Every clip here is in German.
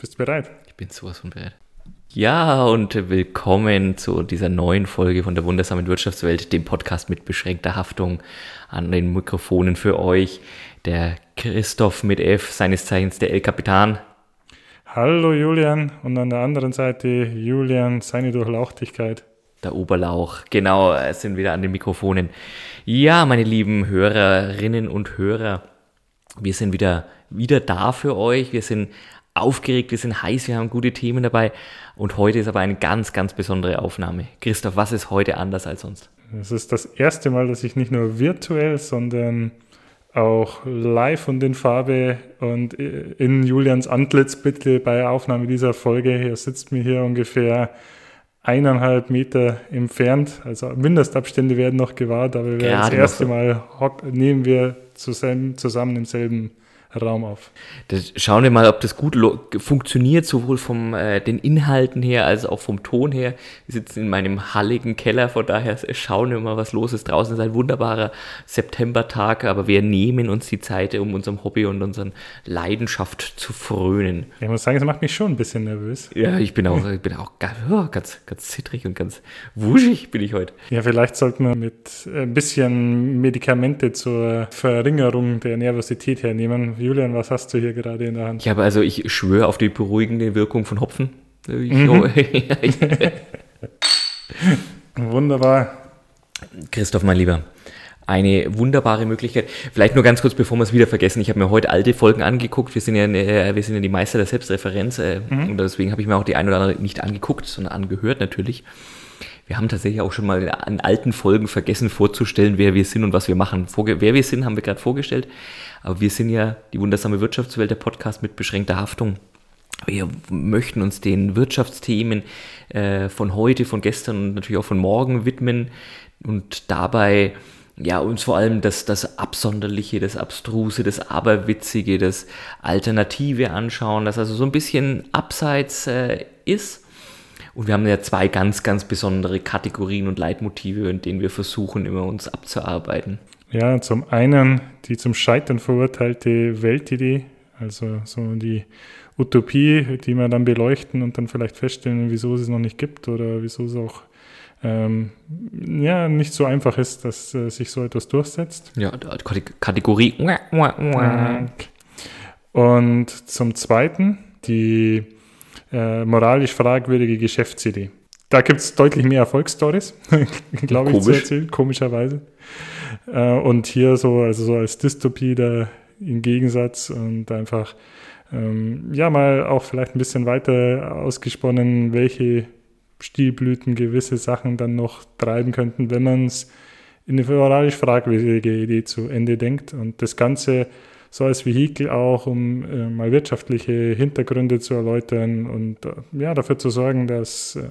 Bist du bereit? Ich bin sowas von bereit. Ja, und willkommen zu dieser neuen Folge von der wundersamen Wirtschaftswelt, dem Podcast mit beschränkter Haftung an den Mikrofonen für euch. Der Christoph mit F, seines Zeichens der El-Kapitan. Hallo Julian und an der anderen Seite Julian, seine Durchlauchtigkeit. Der Oberlauch, genau, sind wieder an den Mikrofonen. Ja, meine lieben Hörerinnen und Hörer, wir sind wieder, wieder da für euch. Wir sind aufgeregt, wir sind heiß, wir haben gute Themen dabei. Und heute ist aber eine ganz, ganz besondere Aufnahme. Christoph, was ist heute anders als sonst? Es ist das erste Mal, dass ich nicht nur virtuell, sondern auch live und in Farbe und in Julians Antlitz bitte bei Aufnahme dieser Folge. Er sitzt mir hier ungefähr eineinhalb Meter entfernt. Also Mindestabstände werden noch gewahrt, aber wir das erste Mal nehmen wir zusammen, zusammen im selben Raum auf. Das schauen wir mal, ob das gut funktioniert, sowohl von äh, den Inhalten her als auch vom Ton her. Wir sitzen in meinem halligen Keller, von daher schauen wir mal, was los ist. Draußen ist ein wunderbarer Septembertag, aber wir nehmen uns die Zeit, um unserem Hobby und unseren Leidenschaft zu frönen. Ich muss sagen, es macht mich schon ein bisschen nervös. Ja, ich bin auch, ich bin auch ganz, oh, ganz, ganz zittrig und ganz wuschig bin ich heute. Ja, vielleicht sollten wir mit ein bisschen Medikamente zur Verringerung der Nervosität hernehmen Julian, was hast du hier gerade in der Hand? Ich habe also, ich schwöre auf die beruhigende Wirkung von Hopfen. Mhm. Wunderbar. Christoph, mein Lieber, eine wunderbare Möglichkeit. Vielleicht nur ganz kurz, bevor wir es wieder vergessen. Ich habe mir heute alte Folgen angeguckt. Wir sind ja, äh, wir sind ja die Meister der Selbstreferenz äh, mhm. und deswegen habe ich mir auch die ein oder andere nicht angeguckt, sondern angehört natürlich. Wir haben tatsächlich auch schon mal in alten Folgen vergessen vorzustellen, wer wir sind und was wir machen. Vorge wer wir sind, haben wir gerade vorgestellt. Aber wir sind ja die wundersame Wirtschaftswelt, der Podcast mit beschränkter Haftung. Wir möchten uns den Wirtschaftsthemen äh, von heute, von gestern und natürlich auch von morgen widmen und dabei ja, uns vor allem das, das Absonderliche, das Abstruse, das Aberwitzige, das Alternative anschauen, das also so ein bisschen abseits äh, ist. Und wir haben ja zwei ganz, ganz besondere Kategorien und Leitmotive, in denen wir versuchen, immer uns abzuarbeiten. Ja, zum einen die zum Scheitern verurteilte Weltidee, also so die Utopie, die wir dann beleuchten und dann vielleicht feststellen, wieso es es noch nicht gibt oder wieso es auch ähm, ja, nicht so einfach ist, dass äh, sich so etwas durchsetzt. Ja, Kategorie. Und zum Zweiten die äh, moralisch fragwürdige Geschäftsidee. Da gibt es deutlich mehr Erfolgsstories, glaube ich, zu erzählen, komischerweise. Äh, und hier so, also so als Dystopie da im Gegensatz und einfach, ähm, ja, mal auch vielleicht ein bisschen weiter ausgesponnen, welche Stilblüten gewisse Sachen dann noch treiben könnten, wenn man es in eine moralisch fragwürdige Idee zu Ende denkt. Und das Ganze so als Vehikel auch, um äh, mal wirtschaftliche Hintergründe zu erläutern und äh, ja, dafür zu sorgen, dass äh,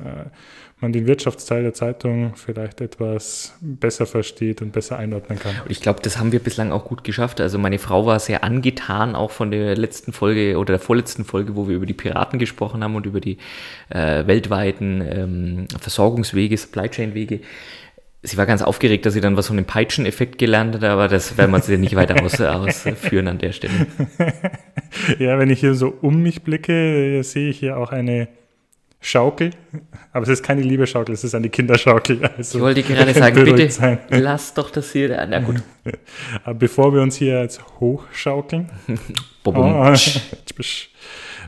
man den Wirtschaftsteil der Zeitung vielleicht etwas besser versteht und besser einordnen kann. Ich glaube, das haben wir bislang auch gut geschafft. Also meine Frau war sehr angetan auch von der letzten Folge oder der vorletzten Folge, wo wir über die Piraten gesprochen haben und über die äh, weltweiten ähm, Versorgungswege, Supply Chain Wege sie war ganz aufgeregt, dass sie dann was von dem Peitschen-Effekt gelernt hat, aber das werden wir jetzt nicht weiter aus, ausführen an der Stelle. ja, wenn ich hier so um mich blicke, sehe ich hier auch eine Schaukel. Aber es ist keine Liebe-Schaukel, es ist eine Kinderschaukel. Also ich wollte gerade sagen, bitte sein. lass doch das hier. Na gut. Aber bevor wir uns hier jetzt hochschaukeln. oh,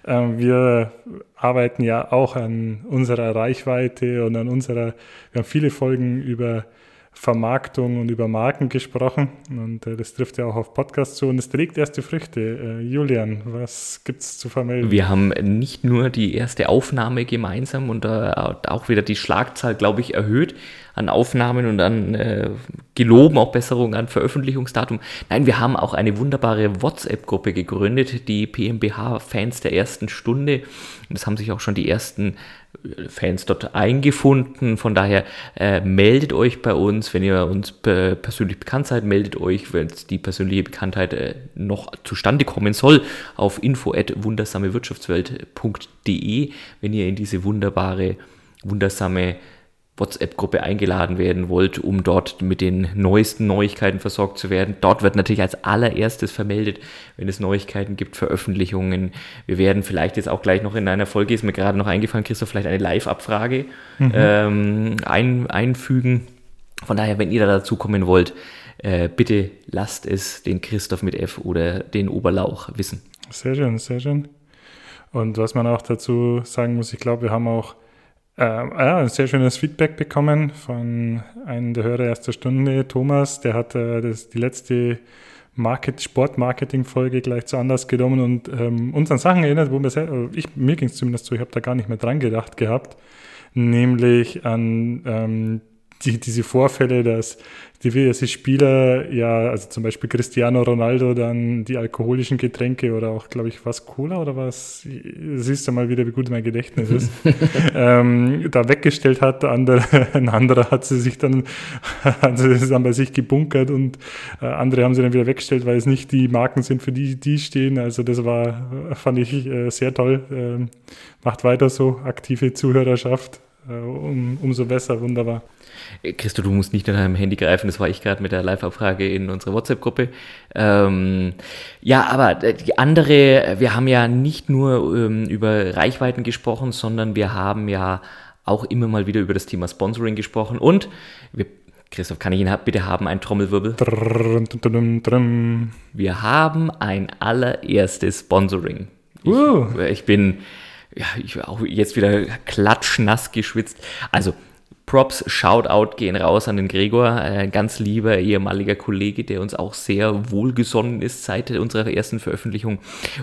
wir arbeiten ja auch an unserer Reichweite und an unserer, wir haben viele Folgen über Vermarktung und über Marken gesprochen und äh, das trifft ja auch auf Podcasts zu und es trägt erste Früchte. Äh, Julian, was gibt es zu vermelden? Wir haben nicht nur die erste Aufnahme gemeinsam und äh, auch wieder die Schlagzahl, glaube ich, erhöht an Aufnahmen und an äh, geloben auch Besserungen an Veröffentlichungsdatum. Nein, wir haben auch eine wunderbare WhatsApp-Gruppe gegründet, die PMBH-Fans der ersten Stunde. Und es haben sich auch schon die ersten Fans dort eingefunden. Von daher äh, meldet euch bei uns, wenn ihr uns äh, persönlich bekannt seid, meldet euch, wenn die persönliche Bekanntheit äh, noch zustande kommen soll, auf info@wundersamewirtschaftswelt.de, wenn ihr in diese wunderbare, wundersame WhatsApp-Gruppe eingeladen werden wollt, um dort mit den neuesten Neuigkeiten versorgt zu werden. Dort wird natürlich als allererstes vermeldet, wenn es Neuigkeiten gibt, Veröffentlichungen. Wir werden vielleicht jetzt auch gleich noch in einer Folge, ist mir gerade noch eingefallen, Christoph, vielleicht eine Live-Abfrage mhm. ähm, ein, einfügen. Von daher, wenn ihr da dazu kommen wollt, äh, bitte lasst es den Christoph mit F oder den Oberlauch wissen. Sehr schön, sehr schön. Und was man auch dazu sagen muss, ich glaube, wir haben auch äh, ja, ein sehr schönes Feedback bekommen von einem der Hörer erster Stunde, Thomas. Der hat äh, das, die letzte Market, Sportmarketing-Folge gleich zu anders genommen und ähm, uns an Sachen erinnert, wo wir sehr, äh, ich, mir ging es zumindest so, ich habe da gar nicht mehr dran gedacht gehabt, nämlich an ähm, die, diese Vorfälle, dass diverse Spieler, ja, also zum Beispiel Cristiano Ronaldo, dann die alkoholischen Getränke oder auch, glaube ich, was Cola oder was, siehst du mal wieder, wie gut mein Gedächtnis ist, ähm, da weggestellt hat. Andere, ein anderer hat sie sich dann, hat sie dann bei sich gebunkert und äh, andere haben sie dann wieder weggestellt, weil es nicht die Marken sind, für die die stehen. Also das war, fand ich äh, sehr toll. Ähm, macht weiter so, aktive Zuhörerschaft. Äh, um, umso besser, wunderbar. Christo, du musst nicht nach deinem Handy greifen, das war ich gerade mit der Live-Abfrage in unserer WhatsApp-Gruppe. Ähm, ja, aber die andere, wir haben ja nicht nur ähm, über Reichweiten gesprochen, sondern wir haben ja auch immer mal wieder über das Thema Sponsoring gesprochen und wir Christoph, kann ich ihn bitte haben, ein Trommelwirbel? Wir haben ein allererstes Sponsoring. Ich, uh. ich bin ja, ich auch jetzt wieder klatschnass geschwitzt. Also, Props, Shoutout gehen raus an den Gregor, ein ganz lieber ehemaliger Kollege, der uns auch sehr wohlgesonnen ist seit unserer ersten Veröffentlichung.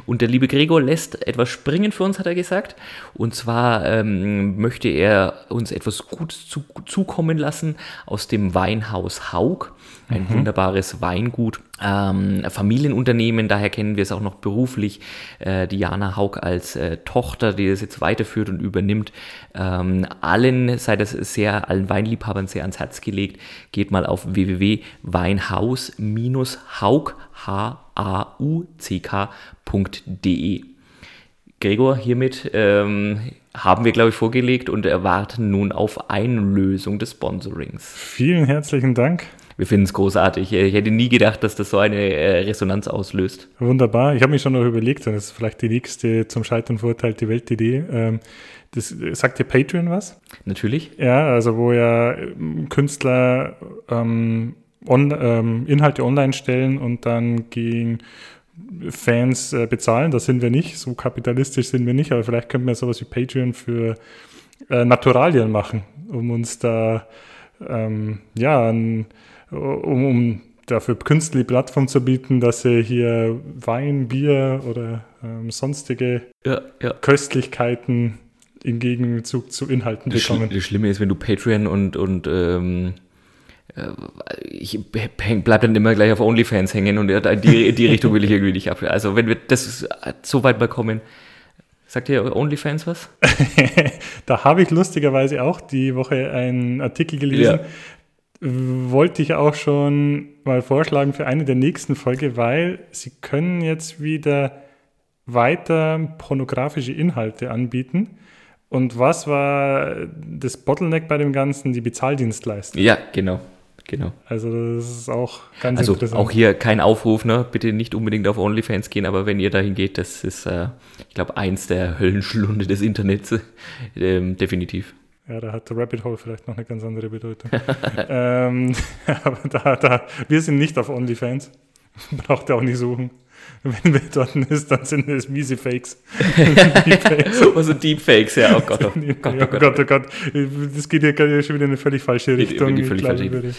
Und der liebe Gregor lässt etwas springen für uns, hat er gesagt. Und zwar ähm, möchte er uns etwas Gutes zu, zukommen lassen aus dem Weinhaus Haug ein mhm. wunderbares Weingut, ähm, Familienunternehmen, daher kennen wir es auch noch beruflich. Äh, Diana Haug als äh, Tochter, die das jetzt weiterführt und übernimmt. Ähm, allen sei das sehr, allen Weinliebhabern sehr ans Herz gelegt. Geht mal auf www.weinhaus-haug, H-A-U-C-K.de. Gregor, hiermit ähm, haben wir, glaube ich, vorgelegt und erwarten nun auf Einlösung des Sponsorings. Vielen herzlichen Dank. Wir finden es großartig. Ich hätte nie gedacht, dass das so eine äh, Resonanz auslöst. Wunderbar. Ich habe mich schon noch überlegt, das ist vielleicht die nächste zum Scheitern verurteilte Weltidee. Ähm, das, sagt dir Patreon was? Natürlich. Ja, also wo ja ähm, Künstler ähm, on, ähm, Inhalte online stellen und dann gegen Fans äh, bezahlen. Das sind wir nicht. So kapitalistisch sind wir nicht, aber vielleicht könnten wir sowas wie Patreon für äh, Naturalien machen, um uns da ähm, ja ein um, um dafür Künstler die Plattform zu bieten, dass sie hier Wein, Bier oder ähm, sonstige ja, ja. Köstlichkeiten im Gegenzug zu Inhalten das bekommen. das Schlimme ist, wenn du Patreon und, und ähm, äh, ich bleib dann immer gleich auf OnlyFans hängen und in die, die Richtung will ich irgendwie nicht ab. Also wenn wir das so weit mal kommen, Sagt ihr OnlyFans was? da habe ich lustigerweise auch die Woche einen Artikel gelesen, ja wollte ich auch schon mal vorschlagen für eine der nächsten Folge, weil sie können jetzt wieder weiter pornografische Inhalte anbieten. Und was war das Bottleneck bei dem Ganzen? Die Bezahldienstleistung. Ja, genau. Genau. Also das ist auch ganz also interessant. Auch hier kein Aufruf, ne? Bitte nicht unbedingt auf OnlyFans gehen, aber wenn ihr dahin geht, das ist, äh, ich glaube, eins der Höllenschlunde des Internets. Ähm, definitiv. Ja, da hat Rabbit Hole vielleicht noch eine ganz andere Bedeutung. ähm, aber da, da, wir sind nicht auf OnlyFans. Braucht ihr auch nicht suchen. Wenn wir dort ist, dann sind es miese Fakes. Deepfakes. also Deepfakes, ja, oh Gott, oh Gott, oh Gott, oh Gott. Das geht ja schon wieder in eine völlig falsche Richtung. Völlig falsche Richtung.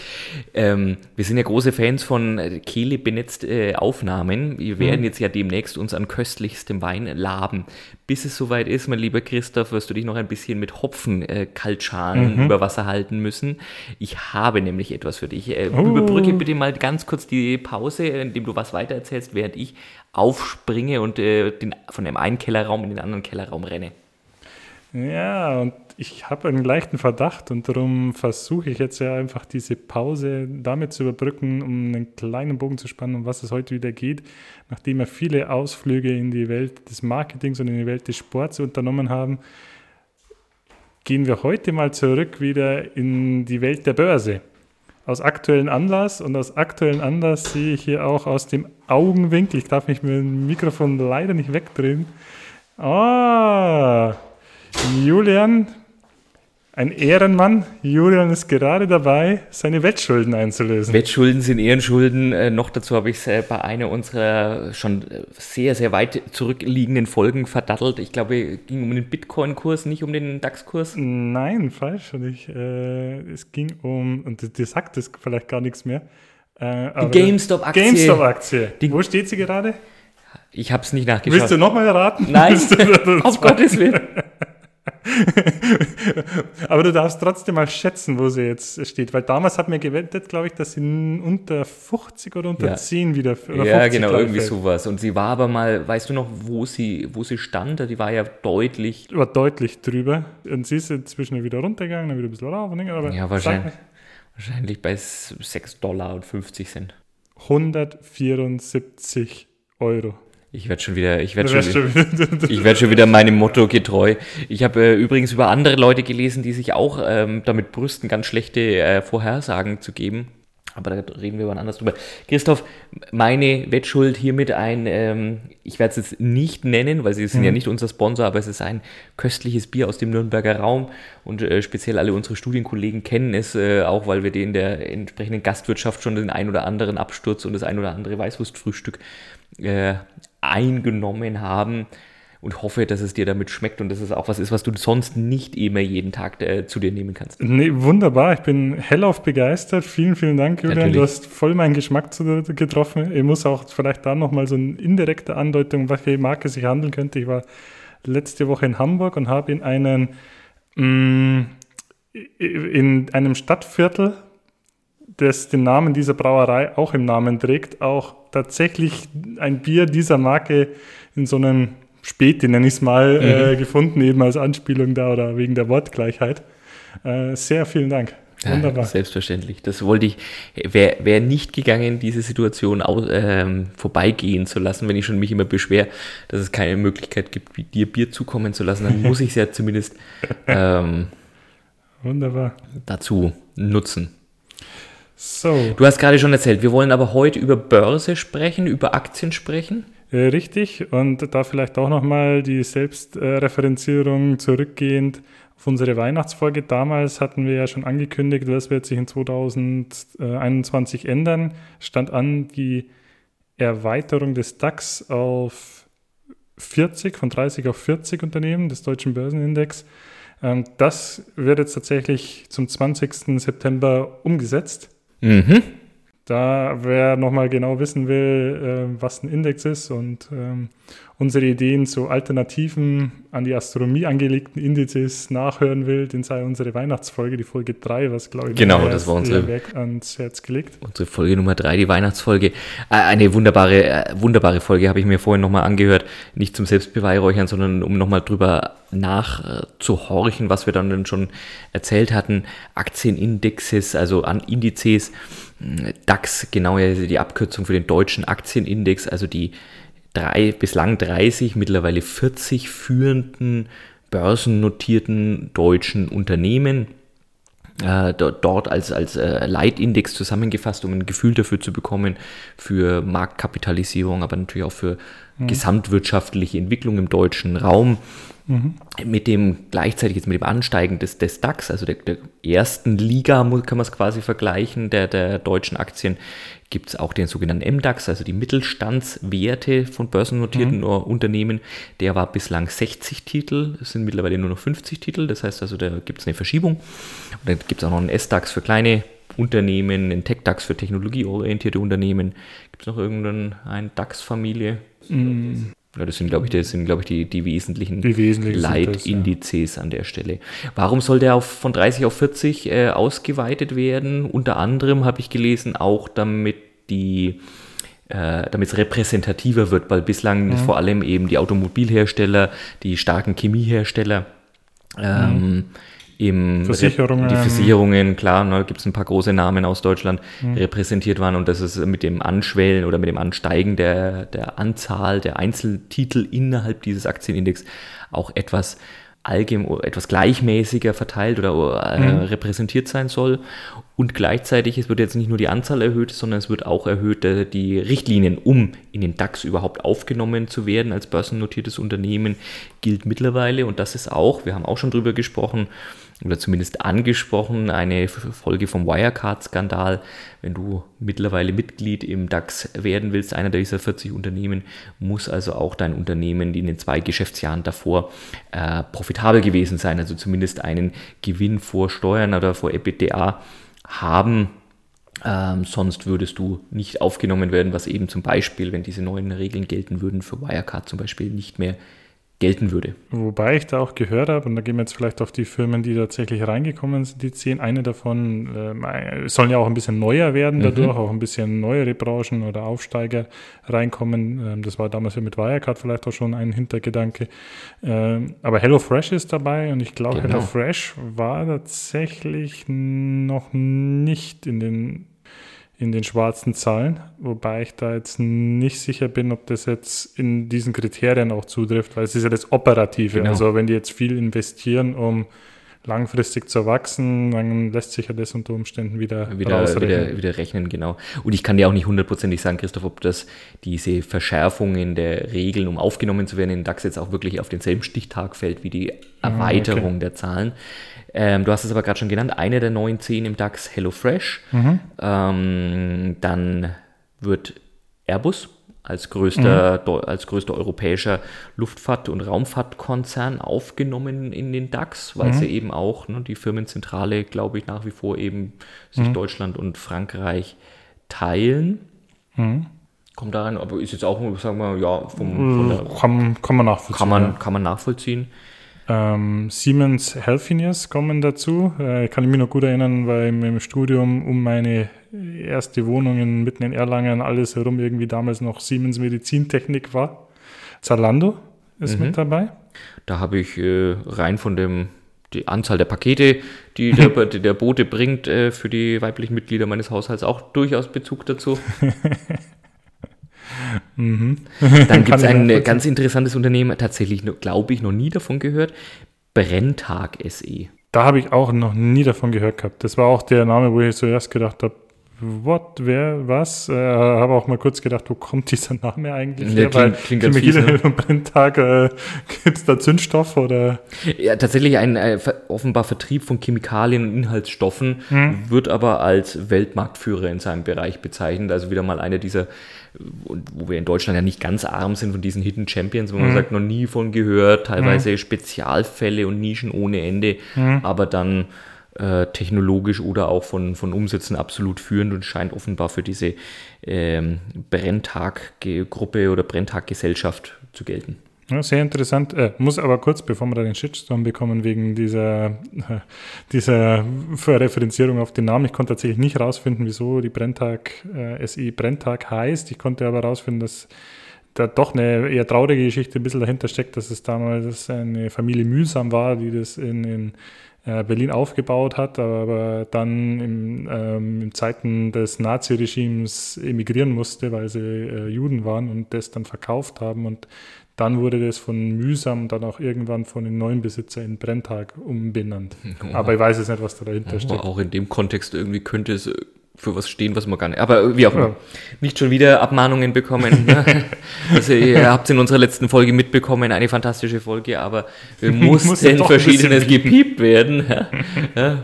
Ähm, wir sind ja große Fans von äh, Kehle benetzt äh, Aufnahmen. Wir werden mhm. jetzt ja demnächst uns an köstlichstem Wein laben. Bis es soweit ist, mein lieber Christoph, wirst du dich noch ein bisschen mit Hopfen-Kaltschalen äh, mhm. über Wasser halten müssen. Ich habe nämlich etwas für dich. Äh, oh. Überbrücke bitte mal ganz kurz die Pause, indem du was weitererzählst, während ich aufspringe und äh, den, von dem einen Kellerraum in den anderen Kellerraum renne. Ja, und ich habe einen leichten Verdacht und darum versuche ich jetzt ja einfach diese Pause damit zu überbrücken, um einen kleinen Bogen zu spannen, um was es heute wieder geht, nachdem wir viele Ausflüge in die Welt des Marketings und in die Welt des Sports unternommen haben gehen wir heute mal zurück wieder in die Welt der Börse. Aus aktuellen Anlass und aus aktuellen Anlass sehe ich hier auch aus dem Augenwinkel, ich darf mich mit dem Mikrofon leider nicht wegdrehen. Ah, Julian ein Ehrenmann, Julian ist gerade dabei, seine Wettschulden einzulösen. Wettschulden sind Ehrenschulden. Äh, noch dazu habe ich es äh, bei einer unserer schon äh, sehr, sehr weit zurückliegenden Folgen verdattelt. Ich glaube, es ging um den Bitcoin-Kurs, nicht um den DAX-Kurs. Nein, falsch. Ich, äh, es ging um, und dir sagt es vielleicht gar nichts mehr. Äh, die GameStop-Aktie. GameStop-Aktie. Wo steht sie gerade? Ich habe es nicht nachgeschaut. Willst du nochmal raten? Nein, auf Gottes Willen. Aber du darfst trotzdem mal schätzen, wo sie jetzt steht. Weil damals hat mir gewettet, glaube ich, dass sie unter 50 oder unter ja. 10 wieder. Ja, genau, irgendwie sowas. Und sie war aber mal, weißt du noch, wo sie, wo sie stand? Die war ja deutlich. War deutlich drüber. Und sie ist inzwischen wieder runtergegangen, dann wieder ein bisschen rauf. Aber ja, wahrscheinlich, wahrscheinlich bei 6 Dollar und 50 Cent. 174 Euro. Ich werde schon wieder, ich werde schon, wieder, ich werd schon wieder meinem Motto getreu. Ich habe äh, übrigens über andere Leute gelesen, die sich auch ähm, damit brüsten, ganz schlechte äh, Vorhersagen zu geben. Aber da reden wir wann anders drüber. Christoph, meine Wettschuld hiermit ein, ähm, ich werde es jetzt nicht nennen, weil sie sind mhm. ja nicht unser Sponsor, aber es ist ein köstliches Bier aus dem Nürnberger Raum und äh, speziell alle unsere Studienkollegen kennen es, äh, auch weil wir in der entsprechenden Gastwirtschaft schon den ein oder anderen Absturz und das ein oder andere Weißwurstfrühstück äh, eingenommen haben und hoffe, dass es dir damit schmeckt und dass es auch was ist, was du sonst nicht immer jeden Tag äh, zu dir nehmen kannst. Nee, wunderbar. Ich bin hellauf begeistert. Vielen, vielen Dank, Julian. Natürlich. Du hast voll meinen Geschmack zu, getroffen. Ich muss auch vielleicht da nochmal so eine indirekte Andeutung, welche Marke sich handeln könnte. Ich war letzte Woche in Hamburg und habe in einen mh, mm, in einem Stadtviertel das den Namen dieser Brauerei auch im Namen trägt, auch tatsächlich ein Bier dieser Marke in so einem Späti, nenne ich es mal, mhm. äh, gefunden, eben als Anspielung da oder wegen der Wortgleichheit. Äh, sehr vielen Dank. Wunderbar. Ja, selbstverständlich. Das wollte ich, wäre wär nicht gegangen, diese Situation au, ähm, vorbeigehen zu lassen, wenn ich schon mich immer beschwer, dass es keine Möglichkeit gibt, dir Bier zukommen zu lassen, dann muss ich es ja zumindest ähm, Wunderbar. dazu nutzen. So. Du hast gerade schon erzählt, wir wollen aber heute über Börse sprechen, über Aktien sprechen. Äh, richtig, und da vielleicht auch nochmal die Selbstreferenzierung zurückgehend auf unsere Weihnachtsfolge. Damals hatten wir ja schon angekündigt, das wird sich in 2021 ändern. Stand an die Erweiterung des DAX auf 40, von 30 auf 40 Unternehmen des deutschen Börsenindex. Ähm, das wird jetzt tatsächlich zum 20. September umgesetzt. Mhm. Da, wer nochmal genau wissen will, äh, was ein Index ist und ähm, unsere Ideen zu Alternativen an die Astronomie angelegten Indizes nachhören will, den sei unsere Weihnachtsfolge, die Folge 3, was glaube ich genau, das war unsere, Werk ans Herz gelegt. Unsere Folge Nummer 3, die Weihnachtsfolge. Äh, eine wunderbare, äh, wunderbare Folge, habe ich mir vorhin nochmal angehört. Nicht zum Selbstbeweihräuchern, sondern um nochmal drüber nachzuhorchen, was wir dann schon erzählt hatten. Aktienindexes, also an Indizes. DAX, genauer die Abkürzung für den deutschen Aktienindex, also die drei, bislang 30, mittlerweile 40 führenden börsennotierten deutschen Unternehmen äh, dort als, als äh, Leitindex zusammengefasst, um ein Gefühl dafür zu bekommen, für Marktkapitalisierung, aber natürlich auch für mhm. gesamtwirtschaftliche Entwicklung im deutschen Raum. Mhm. Mit dem gleichzeitig jetzt mit dem Ansteigen des, des DAX, also der, der ersten Liga, kann man es quasi vergleichen, der, der deutschen Aktien, gibt es auch den sogenannten MDAX, also die Mittelstandswerte von börsennotierten mhm. Unternehmen. Der war bislang 60 Titel, es sind mittlerweile nur noch 50 Titel, das heißt also, da gibt es eine Verschiebung. Und dann gibt es auch noch einen S-DAX für kleine Unternehmen, einen Tech-DAX für technologieorientierte Unternehmen. Gibt es noch irgendeine DAX-Familie? Mhm. Ja, das sind, glaube ich, das sind, glaube ich, die, die wesentlichen, die wesentlichen Leitindizes ja. an der Stelle. Warum soll der auf, von 30 auf 40 äh, ausgeweitet werden? Unter anderem habe ich gelesen, auch damit die äh, damit es repräsentativer wird, weil bislang mhm. vor allem eben die Automobilhersteller, die starken Chemiehersteller ähm, mhm im Versicherungen. die Versicherungen, klar, ne, gibt es ein paar große Namen aus Deutschland, mhm. repräsentiert waren und das ist mit dem Anschwellen oder mit dem Ansteigen der, der Anzahl der Einzeltitel innerhalb dieses Aktienindex auch etwas allgemein etwas gleichmäßiger verteilt oder äh, mhm. repräsentiert sein soll. Und gleichzeitig, es wird jetzt nicht nur die Anzahl erhöht, sondern es wird auch erhöht äh, die Richtlinien, um in den DAX überhaupt aufgenommen zu werden als börsennotiertes Unternehmen, gilt mittlerweile. Und das ist auch, wir haben auch schon drüber gesprochen, oder zumindest angesprochen, eine Folge vom Wirecard-Skandal. Wenn du mittlerweile Mitglied im DAX werden willst, einer dieser 40 Unternehmen, muss also auch dein Unternehmen in den zwei Geschäftsjahren davor äh, profitabel gewesen sein, also zumindest einen Gewinn vor Steuern oder vor EBITDA haben. Ähm, sonst würdest du nicht aufgenommen werden, was eben zum Beispiel, wenn diese neuen Regeln gelten würden, für Wirecard zum Beispiel nicht mehr gelten würde. Wobei ich da auch gehört habe, und da gehen wir jetzt vielleicht auf die Firmen, die tatsächlich reingekommen sind, die zehn, eine davon äh, sollen ja auch ein bisschen neuer werden mhm. dadurch, auch ein bisschen neuere Branchen oder Aufsteiger reinkommen. Ähm, das war damals ja mit Wirecard vielleicht auch schon ein Hintergedanke. Ähm, aber HelloFresh ist dabei und ich glaube, genau. HelloFresh war tatsächlich noch nicht in den in den schwarzen Zahlen, wobei ich da jetzt nicht sicher bin, ob das jetzt in diesen Kriterien auch zutrifft, weil es ist ja das Operative. Genau. Also wenn die jetzt viel investieren, um langfristig zu wachsen, dann lässt sich ja das unter Umständen wieder, wieder, wieder, wieder rechnen. Genau. Und ich kann dir auch nicht hundertprozentig sagen, Christoph, ob das diese Verschärfung in der Regeln, um aufgenommen zu werden in DAX jetzt auch wirklich auf denselben Stichtag fällt wie die ah, Erweiterung okay. der Zahlen. Ähm, du hast es aber gerade schon genannt, eine der neuen zehn im DAX HelloFresh. Mhm. Ähm, dann wird Airbus als größter, mhm. als größter europäischer Luftfahrt- und Raumfahrtkonzern aufgenommen in den DAX, weil mhm. sie eben auch, ne, die Firmenzentrale, glaube ich, nach wie vor eben sich mhm. Deutschland und Frankreich teilen. Mhm. Kommt daran, aber ist jetzt auch, sagen wir, ja, vom, von der, kann, kann man nachvollziehen. Kann man, kann man nachvollziehen. Ähm, Siemens Healthineers kommen dazu. Äh, kann ich mich noch gut erinnern, weil im, Studium um meine erste Wohnung in, mitten in Erlangen alles herum irgendwie damals noch Siemens Medizintechnik war. Zalando ist mhm. mit dabei. Da habe ich äh, rein von dem die Anzahl der Pakete, die der, der Bote bringt, äh, für die weiblichen Mitglieder meines Haushalts auch durchaus Bezug dazu. Mhm. Dann gibt es ein ganz interessantes Unternehmen, tatsächlich, glaube ich, noch nie davon gehört. Brenntag SE. Da habe ich auch noch nie davon gehört gehabt. Das war auch der Name, wo ich zuerst gedacht habe, what, wer, was? Äh, habe auch mal kurz gedacht, wo kommt dieser Name eigentlich her? Klingt, klingt ganz fies, ne? Brenntag, äh, gibt es da Zündstoff oder? Ja, tatsächlich ein äh, offenbar Vertrieb von Chemikalien und Inhaltsstoffen, hm. wird aber als Weltmarktführer in seinem Bereich bezeichnet. Also wieder mal einer dieser wo wir in Deutschland ja nicht ganz arm sind von diesen Hidden Champions, wo man mhm. sagt, noch nie von gehört, teilweise mhm. Spezialfälle und Nischen ohne Ende, mhm. aber dann äh, technologisch oder auch von, von Umsätzen absolut führend und scheint offenbar für diese ähm, Brenntag-Gruppe oder Brenntag-Gesellschaft zu gelten. Ja, sehr interessant. Äh, muss aber kurz, bevor wir da den Shitstorm bekommen, wegen dieser, dieser Referenzierung auf den Namen. Ich konnte tatsächlich nicht rausfinden, wieso die Brenntag äh, SI Brenntag heißt. Ich konnte aber rausfinden, dass da doch eine eher traurige Geschichte ein bisschen dahinter steckt, dass es damals eine Familie mühsam war, die das in, äh, Berlin aufgebaut hat, aber dann im, ähm, in Zeiten des Naziregimes emigrieren musste, weil sie äh, Juden waren und das dann verkauft haben und dann wurde das von mühsam dann auch irgendwann von den neuen Besitzer in Brenntag umbenannt. Oh. Aber ich weiß jetzt nicht, was da dahinter oh, steckt. Auch in dem Kontext irgendwie könnte es für was stehen, was man gar nicht. Aber wie auch immer. Ja. Nicht schon wieder Abmahnungen bekommen. Ne? also ihr habt es in unserer letzten Folge mitbekommen, eine fantastische Folge, aber wir mussten verschiedenes gepiept werden. Ja?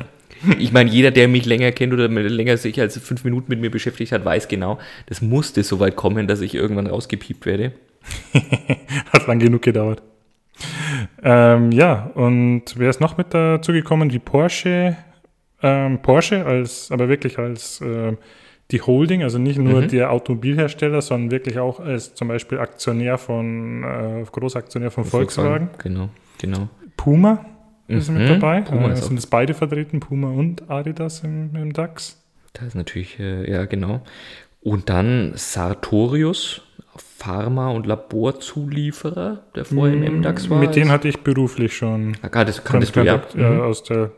Ich meine, jeder, der mich länger kennt oder länger sich als fünf Minuten mit mir beschäftigt hat, weiß genau, das musste so weit kommen, dass ich irgendwann rausgepiept werde. Hat lang genug gedauert. Ähm, ja, und wer ist noch mit dazu gekommen? Die Porsche. Ähm, Porsche als, aber wirklich als äh, die Holding, also nicht nur mhm. der Automobilhersteller, sondern wirklich auch als zum Beispiel Aktionär von, äh, Großaktionär von Volkswagen. Genau, genau. Puma ist mhm. mit dabei. Puma äh, sind es beide vertreten, Puma und Adidas im, im DAX. Das ist natürlich, äh, ja, genau. Und dann Sartorius, Pharma- und Laborzulieferer, der vorher im MDAX war. Mit denen hatte ich beruflich schon ah, das kanntest du, ja. mhm. aus der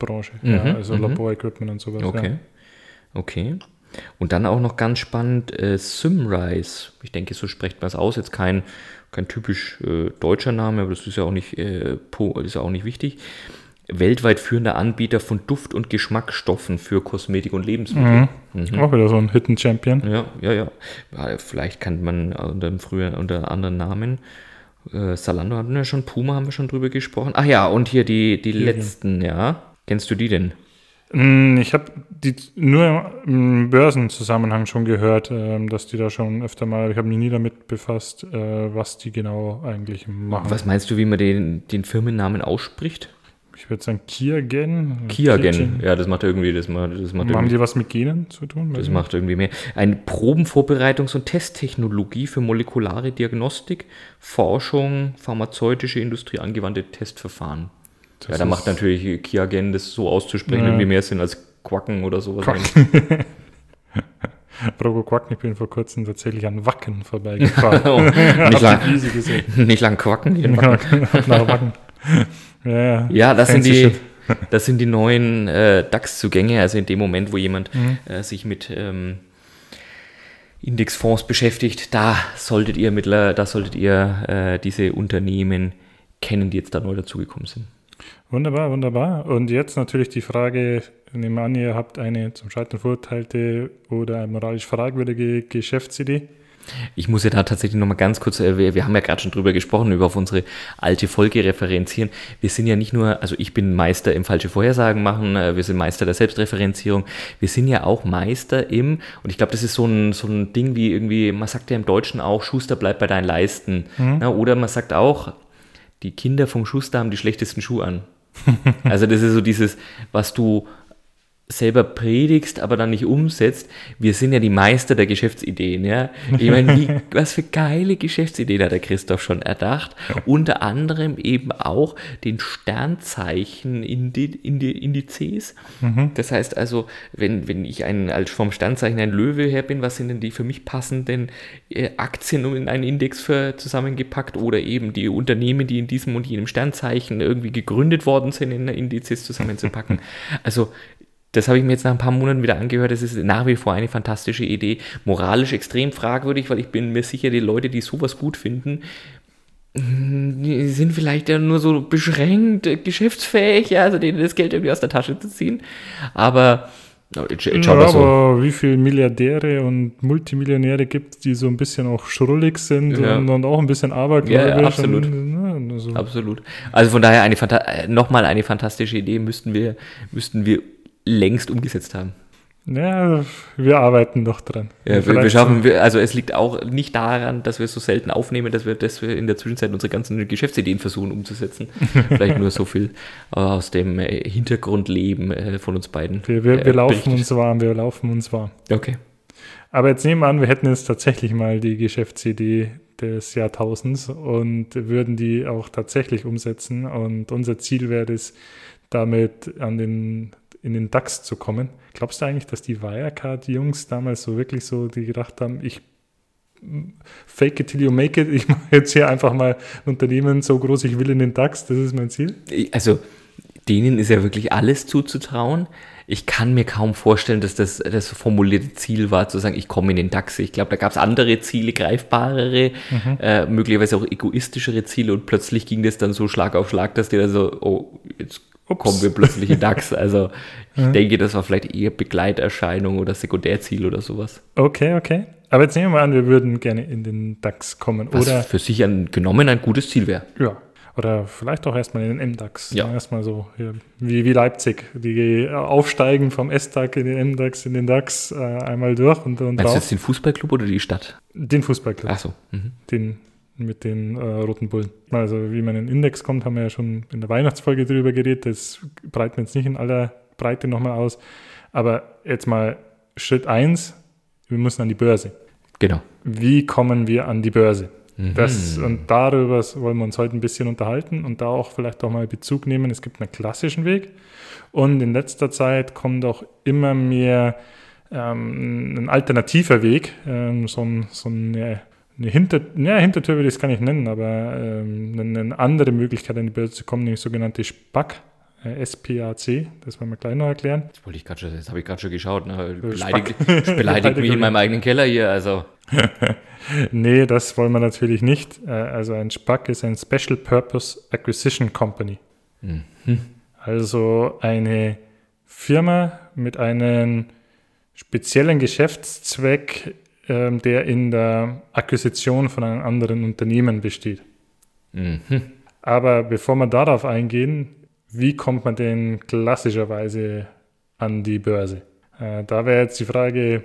Lebensmittelbranche, mhm. ja, also mhm. Laborequipment und sowas. Okay. Ja. Okay. Und dann auch noch ganz spannend, äh, Simrise. Ich denke, so spricht man es aus. Jetzt kein kein typisch äh, deutscher Name, aber das ist ja auch nicht, äh, ist ja auch nicht wichtig. Weltweit führender Anbieter von Duft- und Geschmacksstoffen für Kosmetik und Lebensmittel. Mhm. Mhm. Auch wieder so ein Hidden Champion. Ja, ja, ja. Vielleicht kennt man unter einem früher unter anderen Namen. Äh, Salando hatten wir schon, Puma haben wir schon drüber gesprochen. Ach ja, und hier die, die letzten, ja. Kennst du die denn? Hm, ich habe die nur im Börsenzusammenhang schon gehört, ähm, dass die da schon öfter mal, ich habe mich nie damit befasst, äh, was die genau eigentlich machen. Was meinst du, wie man den, den Firmennamen ausspricht? Ich würde sagen Kiagen. Kiagen, ja, das macht irgendwie, das macht, das macht Haben die was mit Genen zu tun? Das macht irgendwie mehr. Eine Probenvorbereitungs- und Testtechnologie für molekulare Diagnostik, Forschung, pharmazeutische Industrie, angewandte Testverfahren. Das ja, da macht natürlich Kiagen das so auszusprechen, ja. irgendwie mehr Sinn als Quacken oder sowas. Quacken. Apropos Quacken, ich bin vor kurzem tatsächlich an Wacken vorbeigefahren. oh, nicht, lang, nicht lang Quacken, hier Wacken. Nach Wacken. Ja, ja das, sind die, das sind die neuen äh, DAX-Zugänge, also in dem Moment, wo jemand mhm. äh, sich mit ähm, Indexfonds beschäftigt, da solltet ihr mittler, da solltet ihr äh, diese Unternehmen kennen, die jetzt da neu dazugekommen sind. Wunderbar, wunderbar. Und jetzt natürlich die Frage, nehmen wir an, ihr habt eine zum Scheitern verurteilte oder moralisch fragwürdige Geschäftsidee. Ich muss ja da tatsächlich nochmal ganz kurz, äh, wir, wir haben ja gerade schon drüber gesprochen, über auf unsere alte Folge referenzieren. Wir sind ja nicht nur, also ich bin Meister im falsche Vorhersagen machen, äh, wir sind Meister der Selbstreferenzierung, wir sind ja auch Meister im, und ich glaube, das ist so ein, so ein Ding wie irgendwie, man sagt ja im Deutschen auch, Schuster bleibt bei deinen Leisten. Mhm. Na, oder man sagt auch, die Kinder vom Schuster haben die schlechtesten Schuhe an. Also das ist so dieses, was du selber predigst, aber dann nicht umsetzt. Wir sind ja die Meister der Geschäftsideen, ja. Ich meine, wie, was für geile Geschäftsideen hat der Christoph schon erdacht. Unter anderem eben auch den Sternzeichen Indizes. Mhm. Das heißt also, wenn, wenn ich ein, als vom Sternzeichen ein Löwe her bin, was sind denn die für mich passenden äh, Aktien in einen Index für zusammengepackt oder eben die Unternehmen, die in diesem und jenem Sternzeichen irgendwie gegründet worden sind, in Indizes zusammenzupacken. Also das habe ich mir jetzt nach ein paar Monaten wieder angehört. Das ist nach wie vor eine fantastische Idee. Moralisch extrem fragwürdig, weil ich bin mir sicher, die Leute, die sowas gut finden, die sind vielleicht ja nur so beschränkt geschäftsfähig, ja, also denen das Geld irgendwie aus der Tasche zu ziehen. Aber jetzt, jetzt ja, so. aber wie viele Milliardäre und Multimillionäre gibt es, die so ein bisschen auch schrullig sind ja. und, und, auch ein bisschen abergläubisch? Ja, absolut. Und, na, so. Absolut. Also von daher eine nochmal eine fantastische Idee müssten wir, müssten wir längst umgesetzt haben. Ja, wir arbeiten noch dran. Ja, wir, wir schaffen, wir, also es liegt auch nicht daran, dass wir so selten aufnehmen, dass wir, dass wir in der Zwischenzeit unsere ganzen Geschäftsideen versuchen umzusetzen. Vielleicht nur so viel aus dem äh, Hintergrundleben äh, von uns beiden. Wir, wir, wir äh, laufen uns warm, wir laufen uns warm. Okay. Aber jetzt nehmen wir an, wir hätten jetzt tatsächlich mal die Geschäftsidee des Jahrtausends und würden die auch tatsächlich umsetzen. Und unser Ziel wäre es, damit an den in den DAX zu kommen. Glaubst du eigentlich, dass die Wirecard-Jungs damals so wirklich so, die gedacht haben, ich fake it till you make it, ich mache jetzt hier einfach mal ein Unternehmen so groß, ich will in den DAX, das ist mein Ziel? Also, denen ist ja wirklich alles zuzutrauen. Ich kann mir kaum vorstellen, dass das das formulierte Ziel war, zu sagen, ich komme in den DAX. Ich glaube, da gab es andere Ziele, greifbarere, mhm. äh, möglicherweise auch egoistischere Ziele und plötzlich ging das dann so Schlag auf Schlag, dass die da so, oh, jetzt Ups. kommen wir plötzlich in DAX. Also ich ja. denke, das war vielleicht eher Begleiterscheinung oder Sekundärziel oder sowas. Okay, okay. Aber jetzt nehmen wir mal an, wir würden gerne in den DAX kommen. Was oder für sich ein, genommen ein gutes Ziel wäre. Ja. Oder vielleicht auch erstmal in den MDAX. Ja. Erstmal so hier, wie, wie Leipzig. Die aufsteigen vom S-DAX in den MDAX, in den DAX äh, einmal durch und, und Meinst du jetzt den Fußballclub oder die Stadt? Den Fußballclub. Ach so. Mhm. Den mit den äh, roten Bullen. Also wie man in den Index kommt, haben wir ja schon in der Weihnachtsfolge drüber geredet. Das breiten wir jetzt nicht in aller Breite nochmal aus. Aber jetzt mal Schritt 1, wir müssen an die Börse. Genau. Wie kommen wir an die Börse? Mhm. Das, und darüber wollen wir uns heute ein bisschen unterhalten und da auch vielleicht auch mal Bezug nehmen. Es gibt einen klassischen Weg und in letzter Zeit kommt auch immer mehr ähm, ein alternativer Weg, ähm, so, ein, so eine eine Hinter, ja, Hintertür würde ich es gar nicht nennen, aber ähm, eine, andere Möglichkeit an die Börse zu kommen, nämlich sogenannte SPAC, Äh, SPAC, das wollen wir gleich noch erklären. Das wollte ich gerade schon, das habe ich gerade schon geschaut. Ne? Beleidigt, beleidigt mich in meinem eigenen Keller hier, also. nee, das wollen wir natürlich nicht. Äh, also ein SPAC ist ein Special Purpose Acquisition Company. Mhm. Also eine Firma mit einem speziellen Geschäftszweck, ähm, der in der Akquisition von einem anderen Unternehmen besteht. Mhm. Aber bevor wir darauf eingehen, wie kommt man denn klassischerweise an die Börse? Äh, da wäre jetzt die Frage,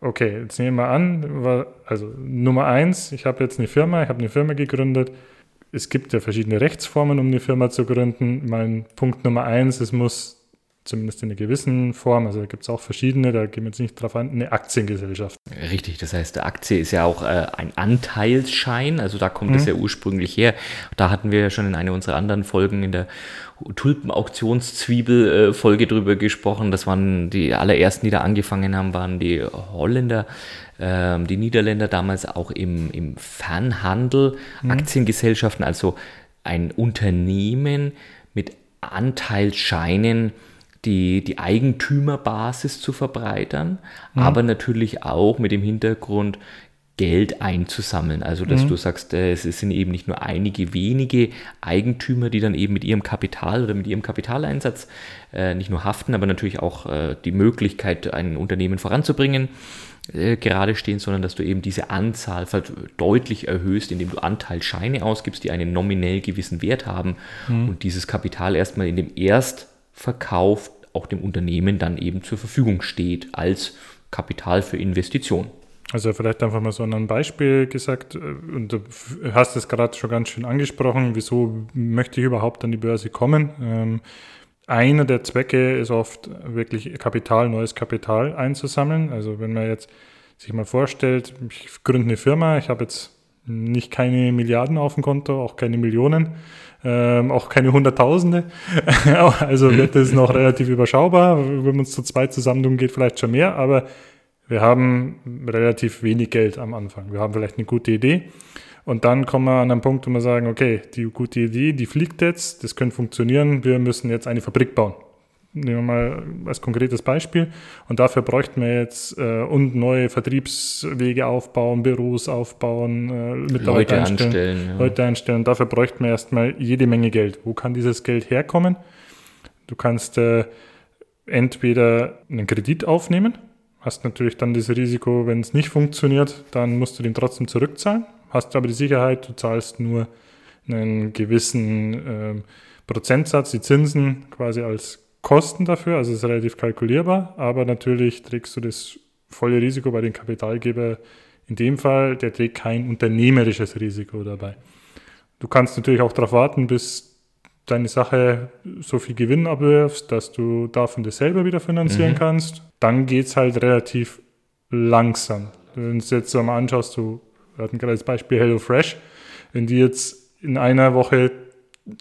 okay, jetzt nehmen wir an, also Nummer eins, ich habe jetzt eine Firma, ich habe eine Firma gegründet. Es gibt ja verschiedene Rechtsformen, um eine Firma zu gründen. Mein Punkt Nummer eins, es muss zumindest in einer gewissen Form, also da gibt es auch verschiedene, da gehen wir jetzt nicht drauf an, eine Aktiengesellschaft. Richtig, das heißt, der Aktie ist ja auch äh, ein Anteilsschein, also da kommt es mhm. ja ursprünglich her. Da hatten wir ja schon in einer unserer anderen Folgen in der Tulpen-Auktionszwiebel-Folge drüber gesprochen. Das waren die allerersten, die da angefangen haben, waren die Holländer, ähm, die Niederländer damals auch im, im Fernhandel, mhm. Aktiengesellschaften, also ein Unternehmen mit Anteilsscheinen, die, die Eigentümerbasis zu verbreitern, mhm. aber natürlich auch mit dem Hintergrund, Geld einzusammeln. Also, dass mhm. du sagst, äh, es sind eben nicht nur einige wenige Eigentümer, die dann eben mit ihrem Kapital oder mit ihrem Kapitaleinsatz äh, nicht nur haften, aber natürlich auch äh, die Möglichkeit, ein Unternehmen voranzubringen, äh, gerade stehen, sondern dass du eben diese Anzahl deutlich erhöhst, indem du Anteilsscheine ausgibst, die einen nominell gewissen Wert haben mhm. und dieses Kapital erstmal in dem Erstverkauf auch dem Unternehmen dann eben zur Verfügung steht als Kapital für Investitionen. Also vielleicht einfach mal so ein Beispiel gesagt, äh, und du hast es gerade schon ganz schön angesprochen, wieso möchte ich überhaupt an die Börse kommen? Ähm, einer der Zwecke ist oft wirklich Kapital, neues Kapital einzusammeln. Also wenn man jetzt sich mal vorstellt, ich gründe eine Firma, ich habe jetzt nicht keine Milliarden auf dem Konto, auch keine Millionen, ähm, auch keine Hunderttausende. also wird das noch relativ überschaubar. Wenn man es zu zweit zusammen tun, geht vielleicht schon mehr, aber wir haben relativ wenig Geld am Anfang. Wir haben vielleicht eine gute Idee. Und dann kommen wir an einen Punkt, wo wir sagen, okay, die gute Idee, die fliegt jetzt, das könnte funktionieren, wir müssen jetzt eine Fabrik bauen. Nehmen wir mal als konkretes Beispiel. Und dafür bräuchten wir jetzt äh, und neue Vertriebswege aufbauen, Büros aufbauen, äh, Mitarbeiter Leute einstellen. einstellen ja. Leute einstellen. Dafür bräuchten wir erstmal jede Menge Geld. Wo kann dieses Geld herkommen? Du kannst äh, entweder einen Kredit aufnehmen, Hast natürlich dann das Risiko, wenn es nicht funktioniert, dann musst du den trotzdem zurückzahlen. Hast aber die Sicherheit, du zahlst nur einen gewissen äh, Prozentsatz, die Zinsen quasi als Kosten dafür, also ist relativ kalkulierbar, aber natürlich trägst du das volle Risiko bei den Kapitalgeber. In dem Fall, der trägt kein unternehmerisches Risiko dabei. Du kannst natürlich auch darauf warten, bis deine Sache so viel Gewinn abwirfst, dass du davon das selber wieder finanzieren mhm. kannst, dann geht es halt relativ langsam. Wenn du es jetzt so mal anschaust, du wir hatten gerade das Beispiel HelloFresh, wenn die jetzt in einer Woche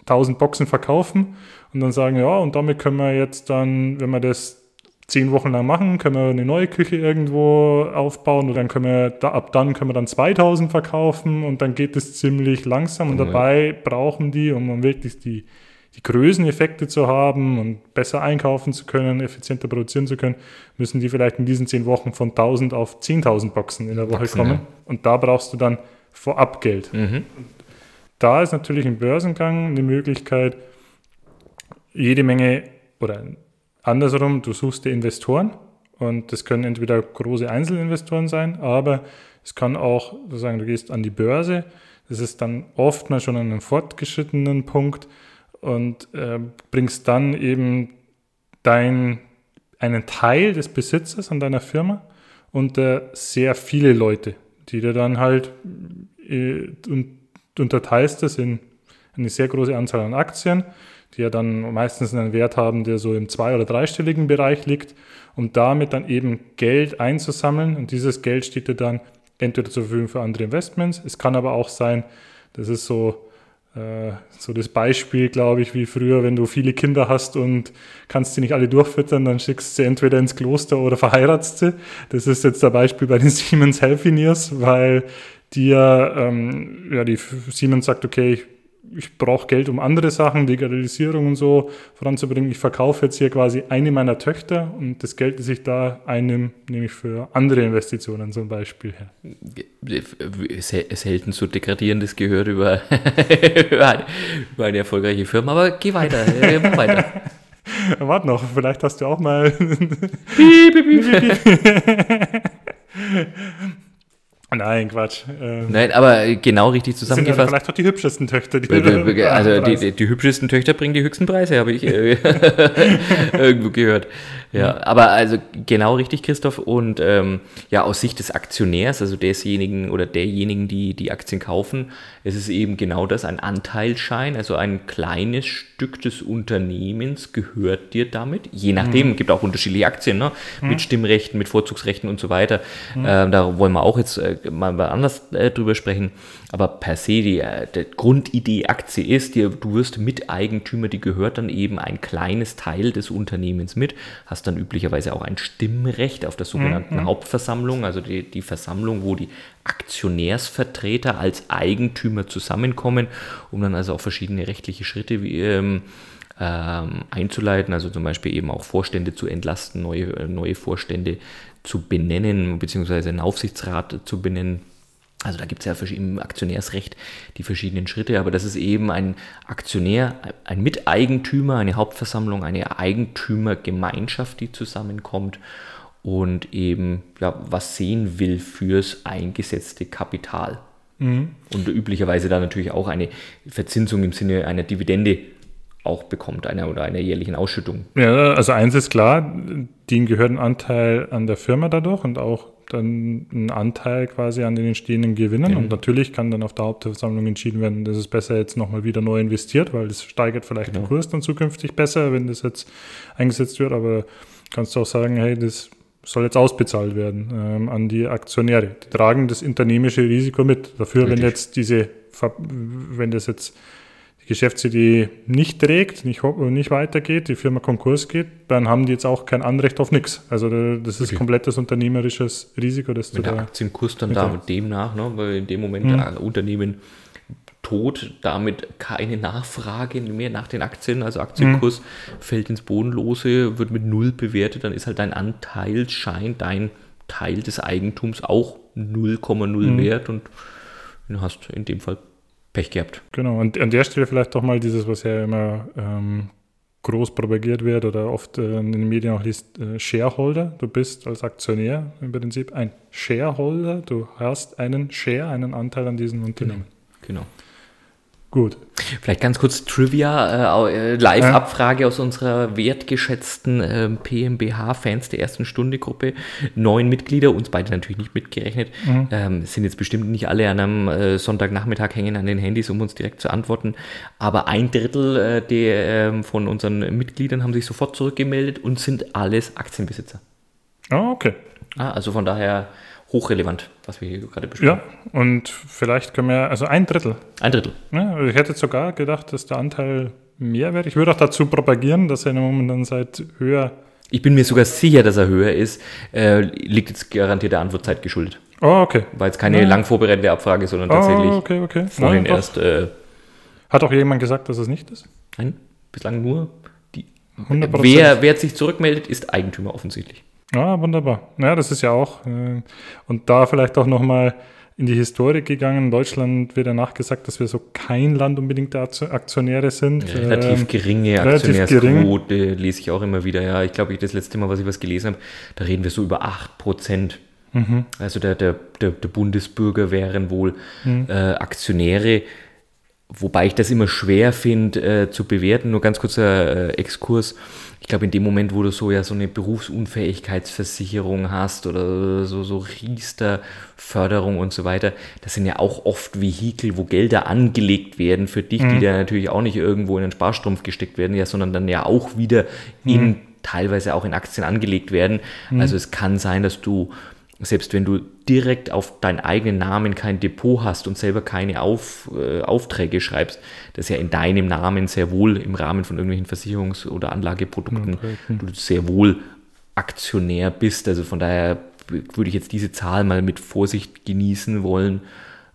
1000 Boxen verkaufen und dann sagen, ja, und damit können wir jetzt dann, wenn wir das zehn Wochen lang machen, können wir eine neue Küche irgendwo aufbauen und dann können wir, da, ab dann können wir dann 2000 verkaufen und dann geht es ziemlich langsam und dabei brauchen die, um wirklich die, die Größeneffekte zu haben und besser einkaufen zu können, effizienter produzieren zu können, müssen die vielleicht in diesen zehn Wochen von 1000 auf 10.000 Boxen in der Woche Boxen, kommen. Ja. Und da brauchst du dann vorab Geld. Mhm. Da ist natürlich im Börsengang eine Möglichkeit, jede Menge oder Andersrum, du suchst dir Investoren und das können entweder große Einzelinvestoren sein, aber es kann auch sozusagen, du gehst an die Börse, das ist dann oftmals schon an einem fortgeschrittenen Punkt und äh, bringst dann eben dein, einen Teil des Besitzers an deiner Firma unter sehr viele Leute, die dir dann halt äh, und unterteilst das in eine sehr große Anzahl an Aktien die ja dann meistens einen Wert haben, der so im zwei- oder dreistelligen Bereich liegt, um damit dann eben Geld einzusammeln. Und dieses Geld steht dir dann entweder zur Verfügung für andere Investments. Es kann aber auch sein, das ist so, äh, so das Beispiel, glaube ich, wie früher, wenn du viele Kinder hast und kannst sie nicht alle durchfüttern, dann schickst du sie entweder ins Kloster oder verheiratst sie. Das ist jetzt der Beispiel bei den Siemens Healthineers, weil die ähm, ja, die Siemens sagt, okay, ich ich brauche Geld, um andere Sachen, Legalisierung und so voranzubringen. Ich verkaufe jetzt hier quasi eine meiner Töchter und das Geld, das ich da einnehme, nehme ich für andere Investitionen zum Beispiel her. Selten so degradierendes gehört über, über, eine, über eine erfolgreiche Firma, aber geh weiter, mach weiter. Warte noch, vielleicht hast du auch mal. piep, piep, piep. Nein, Quatsch. Ähm, Nein, aber genau richtig zusammengefasst. Sind vielleicht auch die hübschesten Töchter. Die also die, die, die, hübschesten Töchter bringen die höchsten Preise, habe ich äh, irgendwo gehört. Ja, aber also genau richtig, Christoph. Und ähm, ja, aus Sicht des Aktionärs, also desjenigen oder derjenigen, die die Aktien kaufen, ist es eben genau das, ein Anteilsschein, also ein kleines Stück des Unternehmens gehört dir damit. Je nachdem, mhm. gibt auch unterschiedliche Aktien, ne? Mhm. mit Stimmrechten, mit Vorzugsrechten und so weiter. Mhm. Ähm, da wollen wir auch jetzt äh, mal anders äh, drüber sprechen. Aber per se, die, äh, die Grundidee Aktie ist, die, du wirst Miteigentümer, die gehört dann eben ein kleines Teil des Unternehmens mit, hast dann üblicherweise auch ein Stimmrecht auf der sogenannten mhm. Hauptversammlung, also die, die Versammlung, wo die Aktionärsvertreter als Eigentümer zusammenkommen, um dann also auch verschiedene rechtliche Schritte wie, ähm, ähm, einzuleiten, also zum Beispiel eben auch Vorstände zu entlasten, neue, äh, neue Vorstände zu benennen, beziehungsweise einen Aufsichtsrat zu benennen. Also da gibt es ja im Aktionärsrecht die verschiedenen Schritte, aber das ist eben ein Aktionär, ein Miteigentümer, eine Hauptversammlung, eine Eigentümergemeinschaft, die zusammenkommt und eben ja, was sehen will fürs eingesetzte Kapital. Mhm. Und üblicherweise dann natürlich auch eine Verzinsung im Sinne einer Dividende auch bekommt, einer oder einer jährlichen Ausschüttung. Ja, also eins ist klar, denen gehört ein Anteil an der Firma dadurch und auch dann ein Anteil quasi an den entstehenden Gewinnen. Mhm. Und natürlich kann dann auf der Hauptversammlung entschieden werden, dass es besser jetzt nochmal wieder neu investiert, weil das steigert vielleicht genau. den Kurs dann zukünftig besser, wenn das jetzt eingesetzt wird. Aber kannst du auch sagen, hey, das soll jetzt ausbezahlt werden ähm, an die Aktionäre. Die tragen das unternehmische Risiko mit. Dafür, Richtig. wenn jetzt diese, wenn das jetzt Geschäftsidee nicht trägt, nicht, nicht weitergeht, die Firma Konkurs geht, dann haben die jetzt auch kein Anrecht auf nichts. Also das ist okay. komplettes unternehmerisches Risiko, das Wenn du da der Aktienkurs dann da demnach, ne, weil in dem Moment mhm. Unternehmen tot, damit keine Nachfrage mehr nach den Aktien, also Aktienkurs mhm. fällt ins Bodenlose, wird mit Null bewertet, dann ist halt dein Anteilsschein, dein Teil des Eigentums auch 0,0 mhm. wert und du hast in dem Fall Pech gehabt. Genau, und an der Stelle vielleicht doch mal dieses, was ja immer ähm, groß propagiert wird oder oft äh, in den Medien auch liest, äh, Shareholder. Du bist als Aktionär im Prinzip ein Shareholder. Du hast einen Share, einen Anteil an diesem Unternehmen. Genau. genau. Gut. Vielleicht ganz kurz Trivia, äh, äh Live-Abfrage ja. aus unserer wertgeschätzten äh, PMBH-Fans der ersten Stunde Gruppe. Neun Mitglieder, uns beide natürlich nicht mitgerechnet, mhm. ähm, sind jetzt bestimmt nicht alle an einem äh, Sonntagnachmittag hängen an den Handys, um uns direkt zu antworten. Aber ein Drittel äh, der, ähm, von unseren Mitgliedern haben sich sofort zurückgemeldet und sind alles Aktienbesitzer. Ah, okay. Ah, also von daher hochrelevant, was wir hier gerade besprechen. Ja, und vielleicht können wir, also ein Drittel. Ein Drittel. Ja, ich hätte sogar gedacht, dass der Anteil mehr wäre. Ich würde auch dazu propagieren, dass er momentan seit höher. Ich bin mir sogar sicher, dass er höher ist. Äh, liegt jetzt garantiert der Antwortzeit geschuldet. Oh, okay. War jetzt keine ja. lang vorbereitete Abfrage, sondern tatsächlich oh, okay, okay. vorhin Nein, erst. Äh, Hat auch jemand gesagt, dass es nicht ist? Nein, bislang nur die. 100%. Wer, wer sich zurückmeldet, ist Eigentümer offensichtlich. Ja, wunderbar. Ja, das ist ja auch. Äh, und da vielleicht auch nochmal in die Historie gegangen. In Deutschland wird ja nachgesagt, dass wir so kein Land unbedingt der Aktionäre sind. Relativ ähm, geringe Aktionärsquote gering. lese ich auch immer wieder. Ja, ich glaube, das letzte Mal, was ich was gelesen habe, da reden wir so über 8 Prozent. Mhm. Also der, der, der, der, Bundesbürger wären wohl mhm. äh, Aktionäre. Wobei ich das immer schwer finde äh, zu bewerten. Nur ganz kurzer äh, Exkurs ich glaube, in dem Moment, wo du so ja so eine Berufsunfähigkeitsversicherung hast oder so, so Riester-Förderung und so weiter, das sind ja auch oft Vehikel, wo Gelder angelegt werden für dich, mhm. die da natürlich auch nicht irgendwo in einen Sparstrumpf gesteckt werden, ja, sondern dann ja auch wieder in, mhm. teilweise auch in Aktien angelegt werden. Mhm. Also es kann sein, dass du selbst wenn du direkt auf deinen eigenen Namen kein Depot hast und selber keine auf, äh, Aufträge schreibst, das ja in deinem Namen sehr wohl im Rahmen von irgendwelchen Versicherungs- oder Anlageprodukten okay. du sehr wohl Aktionär bist. Also von daher würde ich jetzt diese Zahl mal mit Vorsicht genießen wollen.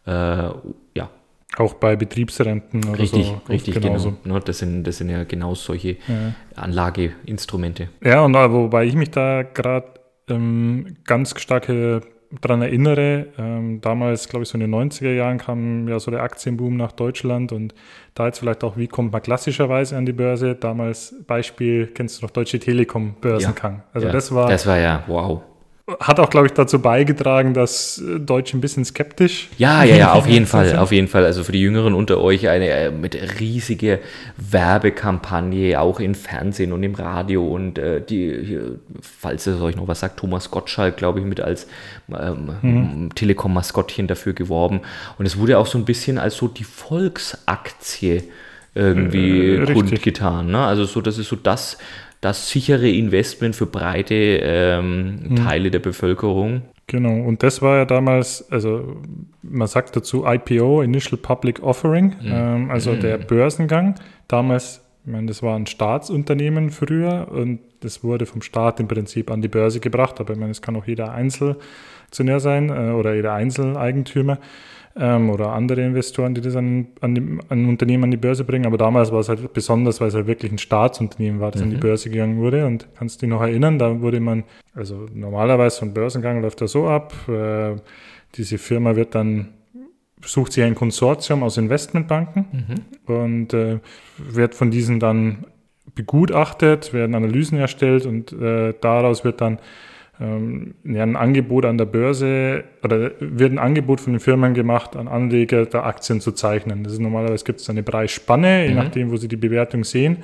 Äh, ja. Auch bei Betriebsrenten oder richtig, so. Richtig, genauso. genau. Das sind, das sind ja genau solche ja. Anlageinstrumente. Ja, und äh, wobei ich mich da gerade ähm, ganz starke daran erinnere, ähm, damals, glaube ich, so in den 90er Jahren kam ja so der Aktienboom nach Deutschland und da jetzt vielleicht auch, wie kommt man klassischerweise an die Börse? Damals Beispiel, kennst du noch Deutsche Telekom Börsenkang? Ja, also ja, das war. Das war ja, wow hat auch, glaube ich, dazu beigetragen, dass äh, Deutsche ein bisschen skeptisch. Ja, ja, ja, auf jeden Fall, auf jeden Fall. Also für die Jüngeren unter euch eine äh, mit riesige Werbekampagne, auch im Fernsehen und im Radio und äh, die, falls es euch noch was sagt, Thomas Gottschalk, glaube ich, mit als ähm, mhm. Telekom-Maskottchen dafür geworben. Und es wurde auch so ein bisschen als so die Volksaktie irgendwie äh, kundgetan. Ne? Also so, das ist so das, das sichere Investment für breite ähm, mhm. Teile der Bevölkerung. Genau, und das war ja damals, also man sagt dazu IPO, Initial Public Offering, mhm. ähm, also mhm. der Börsengang. Damals, ich meine, das war ein Staatsunternehmen früher und das wurde vom Staat im Prinzip an die Börse gebracht, aber ich meine, es kann auch jeder Einzelaktionär sein äh, oder jeder Einzeleigentümer ähm, oder andere Investoren, die das an, an, die, an ein Unternehmen an die Börse bringen. Aber damals war es halt besonders, weil es halt wirklich ein Staatsunternehmen war, das mhm. an die mhm. Börse gegangen wurde. Und kannst du dich noch erinnern, da wurde man, also normalerweise so ein Börsengang läuft da so ab, äh, diese Firma wird dann sucht sich ein Konsortium aus Investmentbanken mhm. und äh, wird von diesen dann begutachtet, werden Analysen erstellt und äh, daraus wird dann ähm, ja, ein Angebot an der Börse oder wird ein Angebot von den Firmen gemacht, an Anleger der Aktien zu zeichnen. Das ist normalerweise gibt es eine Preisspanne, mhm. je nachdem, wo sie die Bewertung sehen.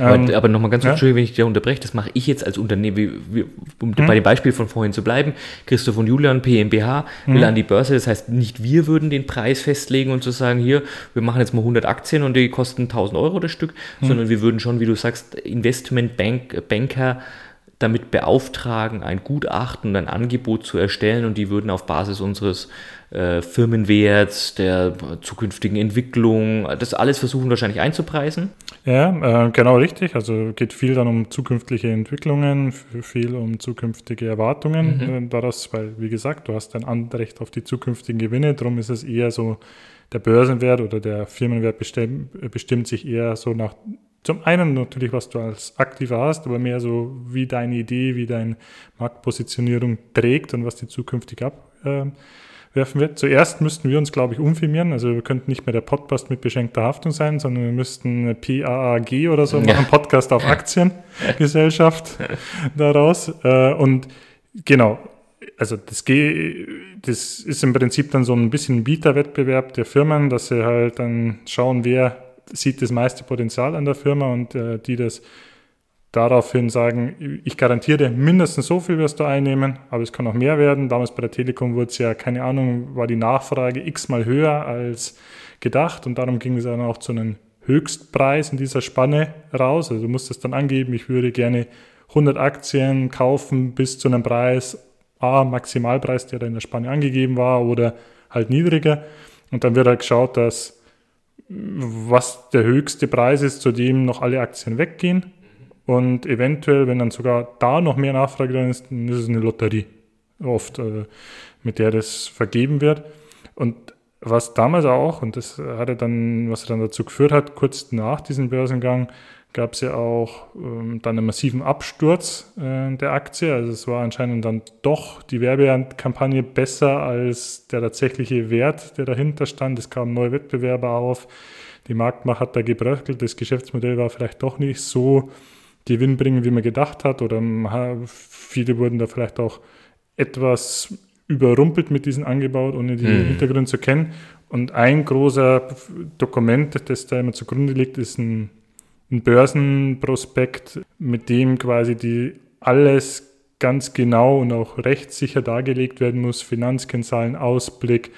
Aber, ähm, aber nochmal ganz kurz, ja? wenn ich dir unterbreche, das mache ich jetzt als Unternehmen, wie, wie, um mhm. bei dem Beispiel von vorhin zu bleiben. Christoph und Julian, PMBH, will mhm. an die Börse. Das heißt, nicht wir würden den Preis festlegen und zu sagen, hier, wir machen jetzt mal 100 Aktien und die kosten 1000 Euro das Stück, mhm. sondern wir würden schon, wie du sagst, Investmentbanker damit beauftragen, ein Gutachten und ein Angebot zu erstellen und die würden auf Basis unseres äh, Firmenwerts, der zukünftigen Entwicklung, das alles versuchen wahrscheinlich einzupreisen. Ja, äh, genau richtig. Also geht viel dann um zukünftige Entwicklungen, viel um zukünftige Erwartungen mhm. Äh, daraus, weil wie gesagt, du hast ein Anrecht auf die zukünftigen Gewinne, darum ist es eher so, der Börsenwert oder der Firmenwert bestimmt, bestimmt sich eher so nach zum einen natürlich, was du als Aktiver hast, aber mehr so, wie deine Idee, wie deine Marktpositionierung trägt und was die zukünftig abwerfen wird. Zuerst müssten wir uns, glaube ich, umfirmieren. Also wir könnten nicht mehr der Podcast mit beschenkter Haftung sein, sondern wir müssten PAAG oder so machen, Podcast auf Aktiengesellschaft daraus. Äh, und genau, also das, das ist im Prinzip dann so ein bisschen ein Bieterwettbewerb der Firmen, dass sie halt dann schauen, wer sieht das meiste Potenzial an der Firma und äh, die das daraufhin sagen, ich garantiere mindestens so viel wirst du einnehmen, aber es kann auch mehr werden. Damals bei der Telekom wurde es ja, keine Ahnung, war die Nachfrage x-mal höher als gedacht und darum ging es dann auch zu einem Höchstpreis in dieser Spanne raus. Also du musst es dann angeben, ich würde gerne 100 Aktien kaufen bis zu einem Preis A, Maximalpreis, der da in der Spanne angegeben war oder halt niedriger. Und dann wird halt geschaut, dass was der höchste Preis ist, zu dem noch alle Aktien weggehen. Und eventuell, wenn dann sogar da noch mehr Nachfrage drin ist, dann ist es eine Lotterie, oft, äh, mit der das vergeben wird. Und was damals auch, und das hatte dann, was dann dazu geführt hat, kurz nach diesem Börsengang, gab es ja auch ähm, dann einen massiven Absturz äh, der Aktie. Also es war anscheinend dann doch die Werbekampagne besser als der tatsächliche Wert, der dahinter stand. Es kamen neue Wettbewerber auf. Die Marktmacht hat da gebröckelt. Das Geschäftsmodell war vielleicht doch nicht so gewinnbringend, wie man gedacht hat. Oder viele wurden da vielleicht auch etwas überrumpelt mit diesem Angebot, ohne die hm. Hintergründe zu kennen. Und ein großer Dokument, das da immer zugrunde liegt, ist ein ein Börsenprospekt, mit dem quasi die alles ganz genau und auch rechtssicher dargelegt werden muss, Finanzkennzahlen, Ausblick,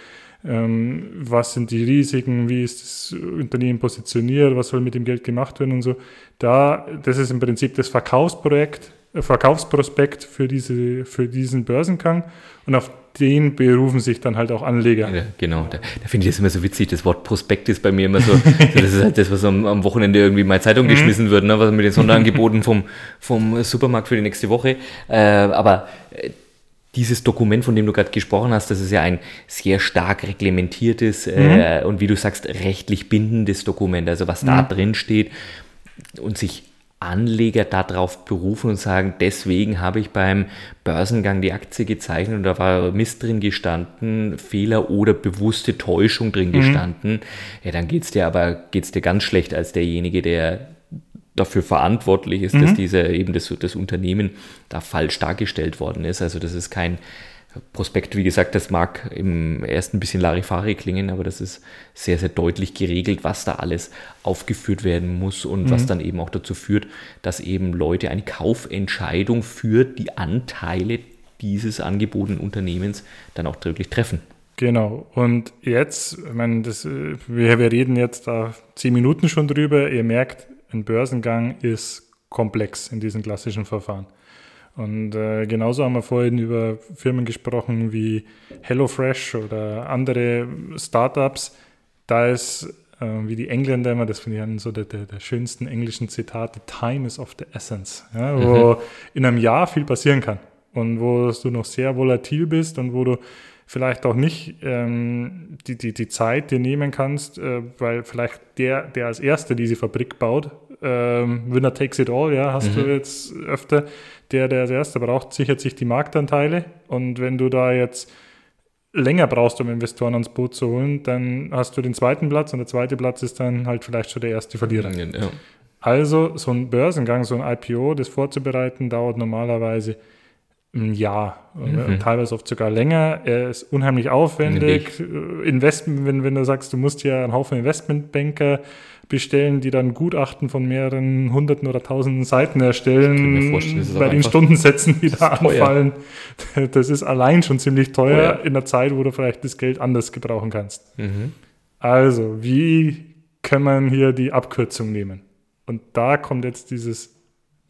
ähm, was sind die Risiken, wie ist das Unternehmen positioniert, was soll mit dem Geld gemacht werden und so. Da, das ist im Prinzip das Verkaufsprojekt, Verkaufsprospekt für, diese, für diesen Börsengang und auf den berufen sich dann halt auch Anleger. Ja, genau, da, da finde ich das immer so witzig. Das Wort Prospekt ist bei mir immer so, das ist halt das, was am, am Wochenende irgendwie mal Zeitung mhm. geschmissen wird, ne, was mit den Sonderangeboten vom, vom Supermarkt für die nächste Woche. Äh, aber äh, dieses Dokument, von dem du gerade gesprochen hast, das ist ja ein sehr stark reglementiertes äh, mhm. äh, und wie du sagst, rechtlich bindendes Dokument. Also was mhm. da drin steht und sich Anleger darauf berufen und sagen, deswegen habe ich beim Börsengang die Aktie gezeichnet und da war Mist drin gestanden, Fehler oder bewusste Täuschung drin mhm. gestanden, ja, dann geht es dir aber geht's dir ganz schlecht als derjenige, der dafür verantwortlich ist, mhm. dass dieser eben das, das Unternehmen da falsch dargestellt worden ist. Also das ist kein Prospekt, wie gesagt, das mag im ersten ein bisschen Larifari klingen, aber das ist sehr, sehr deutlich geregelt, was da alles aufgeführt werden muss und mhm. was dann eben auch dazu führt, dass eben Leute eine Kaufentscheidung für die Anteile dieses angebotenen Unternehmens dann auch wirklich treffen. Genau. Und jetzt, ich meine, das, wir, wir reden jetzt da zehn Minuten schon drüber. Ihr merkt, ein Börsengang ist komplex in diesen klassischen Verfahren. Und äh, genauso haben wir vorhin über Firmen gesprochen wie HelloFresh oder andere Startups. Da ist, äh, wie die Engländer immer, das finde ich so der, der, der, schönsten englischen Zitate, Time is of the essence, ja, wo mhm. in einem Jahr viel passieren kann und wo du noch sehr volatil bist und wo du vielleicht auch nicht ähm, die, die, die Zeit dir nehmen kannst, äh, weil vielleicht der, der als Erster diese Fabrik baut, ähm, Winner takes it all, ja, hast mhm. du jetzt öfter, der, der als Erster braucht, sichert sich die Marktanteile und wenn du da jetzt länger brauchst, um Investoren ans Boot zu holen, dann hast du den zweiten Platz und der zweite Platz ist dann halt vielleicht schon der erste Verlierer. Ja. Also so ein Börsengang, so ein IPO, das vorzubereiten, dauert normalerweise ein Jahr, mhm. teilweise oft sogar länger. Er ist unheimlich aufwendig. Äh, Investment, wenn, wenn du sagst, du musst ja einen Haufen Investmentbanker bestellen, die dann Gutachten von mehreren hunderten oder tausenden Seiten erstellen, bei den Stundensätzen, die da anfallen. Das ist allein schon ziemlich teuer oh ja. in der Zeit, wo du vielleicht das Geld anders gebrauchen kannst. Mhm. Also, wie kann man hier die Abkürzung nehmen? Und da kommt jetzt dieses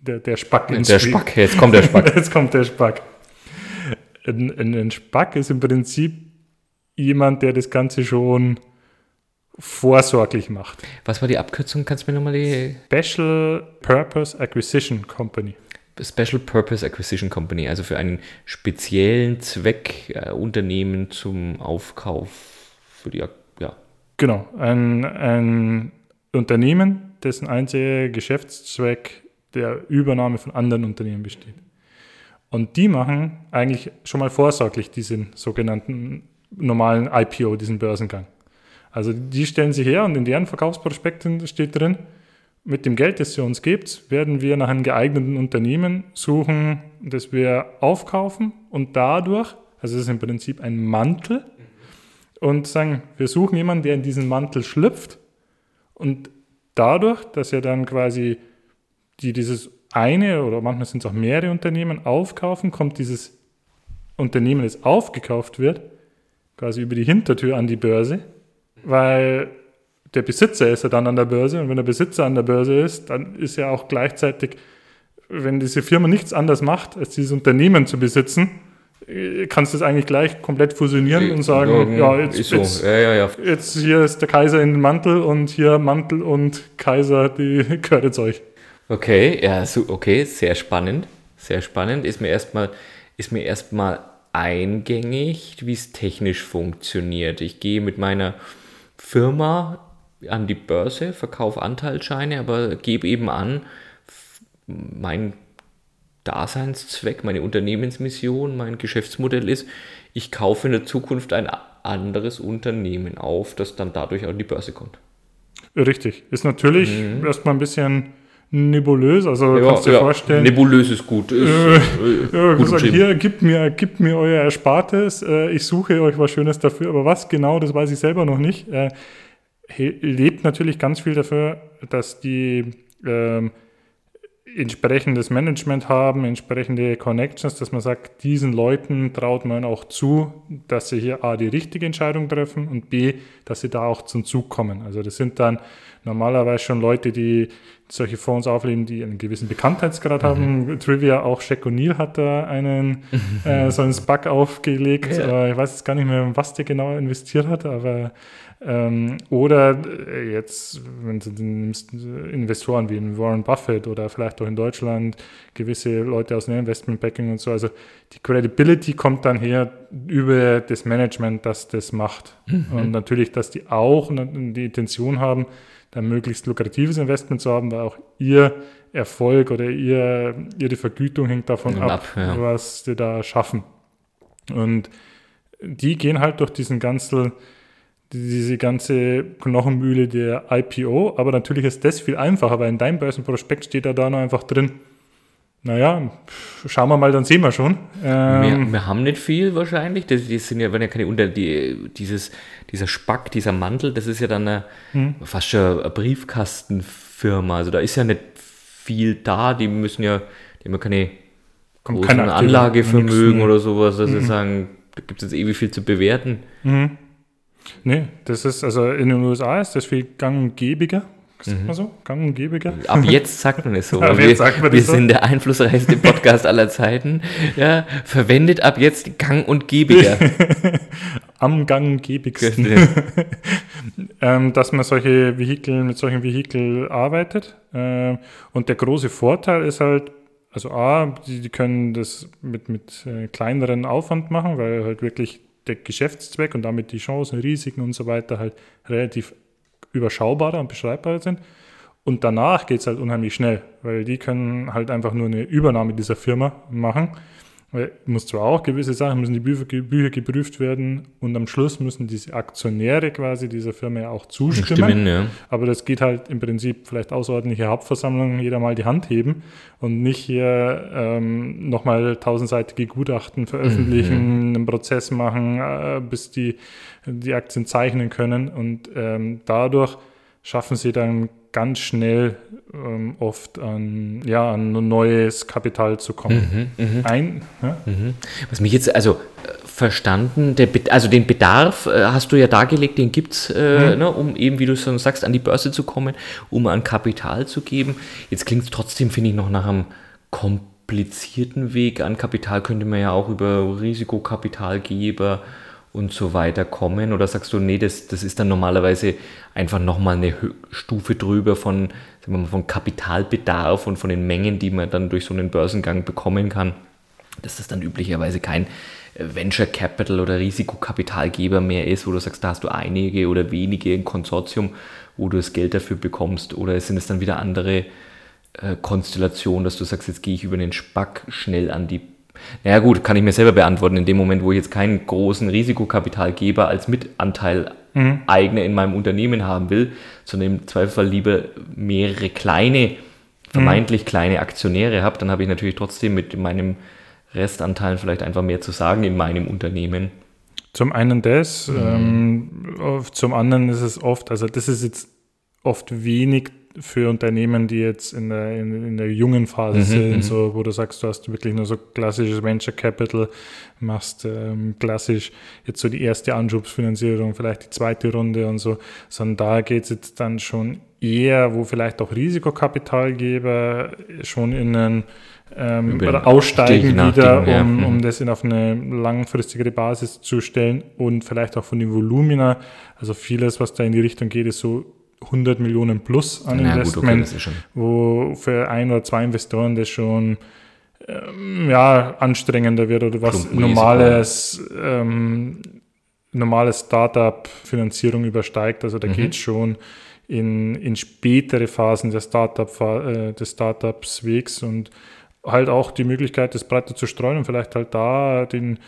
der, der Spack ins Der Spiel. Spack, jetzt kommt der Spack. jetzt kommt der Spack. Ein, ein, ein Spack ist im Prinzip jemand, der das Ganze schon vorsorglich macht. Was war die Abkürzung? Kannst du mir nochmal die. Special Purpose Acquisition Company. Special Purpose Acquisition Company, also für einen speziellen Zweck äh, Unternehmen zum Aufkauf für die, ja. Genau, ein, ein Unternehmen, dessen einziger Geschäftszweck der Übernahme von anderen Unternehmen besteht. Und die machen eigentlich schon mal vorsorglich diesen sogenannten normalen IPO, diesen Börsengang. Also die stellen sich her und in deren Verkaufsprospekten steht drin, mit dem Geld, das ihr uns gebt, werden wir nach einem geeigneten Unternehmen suchen, das wir aufkaufen und dadurch, also es ist im Prinzip ein Mantel, und sagen, wir suchen jemanden, der in diesen Mantel schlüpft und dadurch, dass er dann quasi die dieses eine oder manchmal sind es auch mehrere Unternehmen aufkaufen, kommt dieses Unternehmen, das aufgekauft wird, quasi über die Hintertür an die Börse, weil der Besitzer ist ja dann an der Börse und wenn der Besitzer an der Börse ist, dann ist ja auch gleichzeitig, wenn diese Firma nichts anderes macht, als dieses Unternehmen zu besitzen, kannst du es eigentlich gleich komplett fusionieren und sagen, ja, ja jetzt, so. jetzt, ja, ja, jetzt, hier ist der Kaiser in den Mantel und hier Mantel und Kaiser, die gehört jetzt euch. Okay, ja, so, okay, sehr spannend. Sehr spannend. Ist mir erstmal, ist mir erstmal eingängig, wie es technisch funktioniert. Ich gehe mit meiner Firma an die Börse, verkaufe Anteilsscheine, aber gebe eben an, mein Daseinszweck, meine Unternehmensmission, mein Geschäftsmodell ist, ich kaufe in der Zukunft ein anderes Unternehmen auf, das dann dadurch an die Börse kommt. Richtig. Ist natürlich mhm. erstmal ein bisschen nebulös. Also ja, kannst du dir ja, vorstellen. Nebulös ist gut. Ist, äh, äh, gut sagen, hier, gibt mir, gibt mir euer Erspartes, äh, ich suche euch was Schönes dafür, aber was genau, das weiß ich selber noch nicht. Äh, lebt natürlich ganz viel dafür, dass die ähm, entsprechendes Management haben, entsprechende Connections, dass man sagt, diesen Leuten traut man auch zu, dass sie hier A, die richtige Entscheidung treffen und B, dass sie da auch zum Zug kommen. Also das sind dann normalerweise schon Leute, die solche Fonds auflegen, die einen gewissen Bekanntheitsgrad mhm. haben. Trivia, auch Shaq O'Neill hat da einen äh, so einen SPAC aufgelegt. Ja. Äh, ich weiß jetzt gar nicht mehr, was der genau investiert hat, aber Ähm, oder äh, jetzt, wenn du nimmst, Investoren wie Warren Buffett oder vielleicht auch in Deutschland gewisse Leute aus dem Investmentbacking und so. Also die Credibility kommt dann her über das Management, das das macht. Mhm. Und natürlich, dass die auch die Intention haben, dann möglichst lukratives Investment zu haben, weil auch ihr Erfolg oder ihr, ihre Vergütung hängt davon ab, ab ja. was die da schaffen. Und die gehen halt durch diesen ganzen diese ganze Knochenmühle der IPO, aber natürlich ist das viel einfacher, weil in deinem Börsenprospekt steht da da noch einfach drin, naja, schauen wir mal, dann sehen wir schon. Ähm, wir, wir, haben nicht viel wahrscheinlich. Das, die sind ja, wenn ja keine unter die, dieses, dieser Spack, dieser Mantel, das ist ja dann eine, hm. fast schon eine Briefkastenfirma. Also da ist ja nicht viel da. Die müssen ja, die haben ja keine großen keine Anlagevermögen oder sowas, dass mhm. sie sagen, da gibt es jetzt ewig viel zu bewerten. Mhm. Nee, das ist, also in den USA ist das viel gang und gäbiger. Sagt man so? Gang und gäbiger? Ab jetzt sagt man es so. ab wir, wir, wir so. sind der einflussreichste Podcast aller Zeiten. Ja, verwendet ab jetzt Gang und gäbiger. Am Gang und gäbigsten. ähm, dass man solche Vehikel, mit solchen Vehikeln arbeitet. Ähm, und der große Vorteil ist halt, also A, die, die können das mit, mit äh, kleineren Aufwand machen, weil halt wirklich der Geschäftszweck und damit die Chancen, Risiken und so weiter halt relativ überschaubarer und beschreibbarer sind. Und danach geht es halt unheimlich schnell, weil die können halt einfach nur eine Übernahme dieser Firma machen weil muss zwar auch gewisse Sachen, müssen die Bücher, Bücher, geprüft werden und am Schluss müssen diese Aktionäre quasi dieser Firma ja auch zustimmen. Stimmen, ja. Aber das geht halt im Prinzip vielleicht außerordentliche Hauptversammlungen jeder mal die Hand heben und nicht hier ähm, nochmal tausendseitige Gutachten veröffentlichen, mhm. einen Prozess machen, äh, bis die die Aktien zeichnen können und ähm, dadurch schaffen sie dann ganz schnell ähm, oft an, ja, an neues Kapital zu kommen. Mhm, mh. Ein, ja? mhm. Was mich jetzt, also äh, verstanden, der, also den Bedarf äh, hast du ja dargelegt, den gibt es, äh, mhm. ne, um eben, wie du schon sagst, an die Börse zu kommen, um an Kapital zu geben. Jetzt klingt es trotzdem, finde ich, noch nach einem komplizierten Weg. An Kapital könnte man ja auch über Risikokapitalgeber und so weiter kommen? Oder sagst du, nee, das, das ist dann normalerweise einfach nochmal eine Stufe drüber von, sagen wir mal, von Kapitalbedarf und von den Mengen, die man dann durch so einen Börsengang bekommen kann, dass das dann üblicherweise kein äh, Venture Capital oder Risikokapitalgeber mehr ist, wo du sagst, da hast du einige oder wenige im Konsortium, wo du das Geld dafür bekommst? Oder sind es dann wieder andere äh, Konstellationen, dass du sagst, jetzt gehe ich über den Spack schnell an die ja gut, kann ich mir selber beantworten. In dem Moment, wo ich jetzt keinen großen Risikokapitalgeber als Mitanteil mhm. eigene in meinem Unternehmen haben will, sondern im Zweifelsfall lieber mehrere kleine, vermeintlich mhm. kleine Aktionäre habe, dann habe ich natürlich trotzdem mit meinem Restanteil vielleicht einfach mehr zu sagen in meinem Unternehmen. Zum einen das, mhm. ähm, zum anderen ist es oft, also das ist jetzt oft wenig für Unternehmen, die jetzt in der, in, in der jungen Phase mhm, sind, mhm. so, wo du sagst, du hast wirklich nur so klassisches Venture Capital, machst ähm, klassisch jetzt so die erste Anschubsfinanzierung, vielleicht die zweite Runde und so, sondern da geht es jetzt dann schon eher, wo vielleicht auch Risikokapitalgeber schon in einen ähm, aussteigen wieder, um, um mhm. das in auf eine langfristigere Basis zu stellen und vielleicht auch von den Volumina, also vieles, was da in die Richtung geht, ist so 100 Millionen plus an ja, Investment, gut, okay, wo für ein oder zwei Investoren das schon ähm, ja, anstrengender wird oder was normales, ähm, normales Startup-Finanzierung übersteigt. Also da mhm. geht schon in, in spätere Phasen der Startup, äh, des Startups Wegs und halt auch die Möglichkeit, das breiter zu streuen und vielleicht halt da den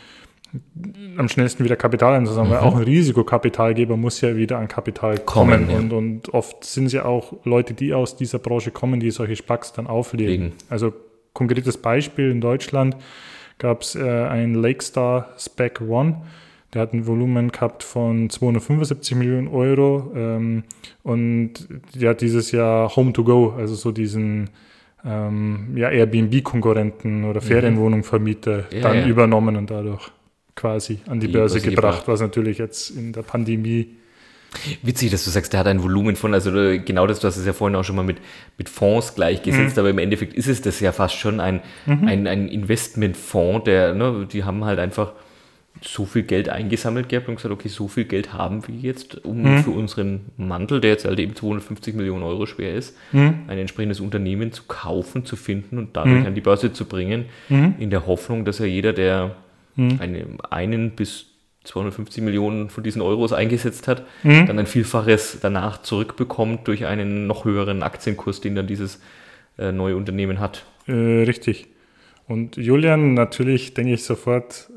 am schnellsten wieder Kapital einzusammeln, mhm. weil auch ein Risikokapitalgeber muss ja wieder an Kapital kommen. kommen ja. und, und oft sind es ja auch Leute, die aus dieser Branche kommen, die solche Spacks dann auflegen. Legen. Also konkretes Beispiel in Deutschland gab es äh, ein Lakestar Spec One, der hat ein Volumen gehabt von 275 Millionen Euro ähm, und der hat dieses Jahr Home to Go, also so diesen ähm, ja, Airbnb-Konkurrenten oder mhm. Ferienwohnungsvermieter ja, dann ja. übernommen und dadurch quasi an die, die Börse, Börse gebracht, gebracht, was natürlich jetzt in der Pandemie Witzig, dass du sagst, der hat ein Volumen von, also genau das, du hast es ja vorhin auch schon mal mit, mit Fonds gleichgesetzt, mhm. aber im Endeffekt ist es das ja fast schon ein, mhm. ein, ein Investmentfonds, der, ne, die haben halt einfach so viel Geld eingesammelt gehabt und gesagt, okay, so viel Geld haben wir jetzt, um mhm. für unseren Mantel, der jetzt halt eben 250 Millionen Euro schwer ist, mhm. ein entsprechendes Unternehmen zu kaufen, zu finden und dadurch mhm. an die Börse zu bringen, mhm. in der Hoffnung, dass ja jeder, der mhm. eine, einen bis 250 Millionen von diesen Euros eingesetzt hat, mhm. dann ein Vielfaches danach zurückbekommt durch einen noch höheren Aktienkurs, den dann dieses äh, neue Unternehmen hat. Äh, richtig. Und Julian, natürlich denke ich sofort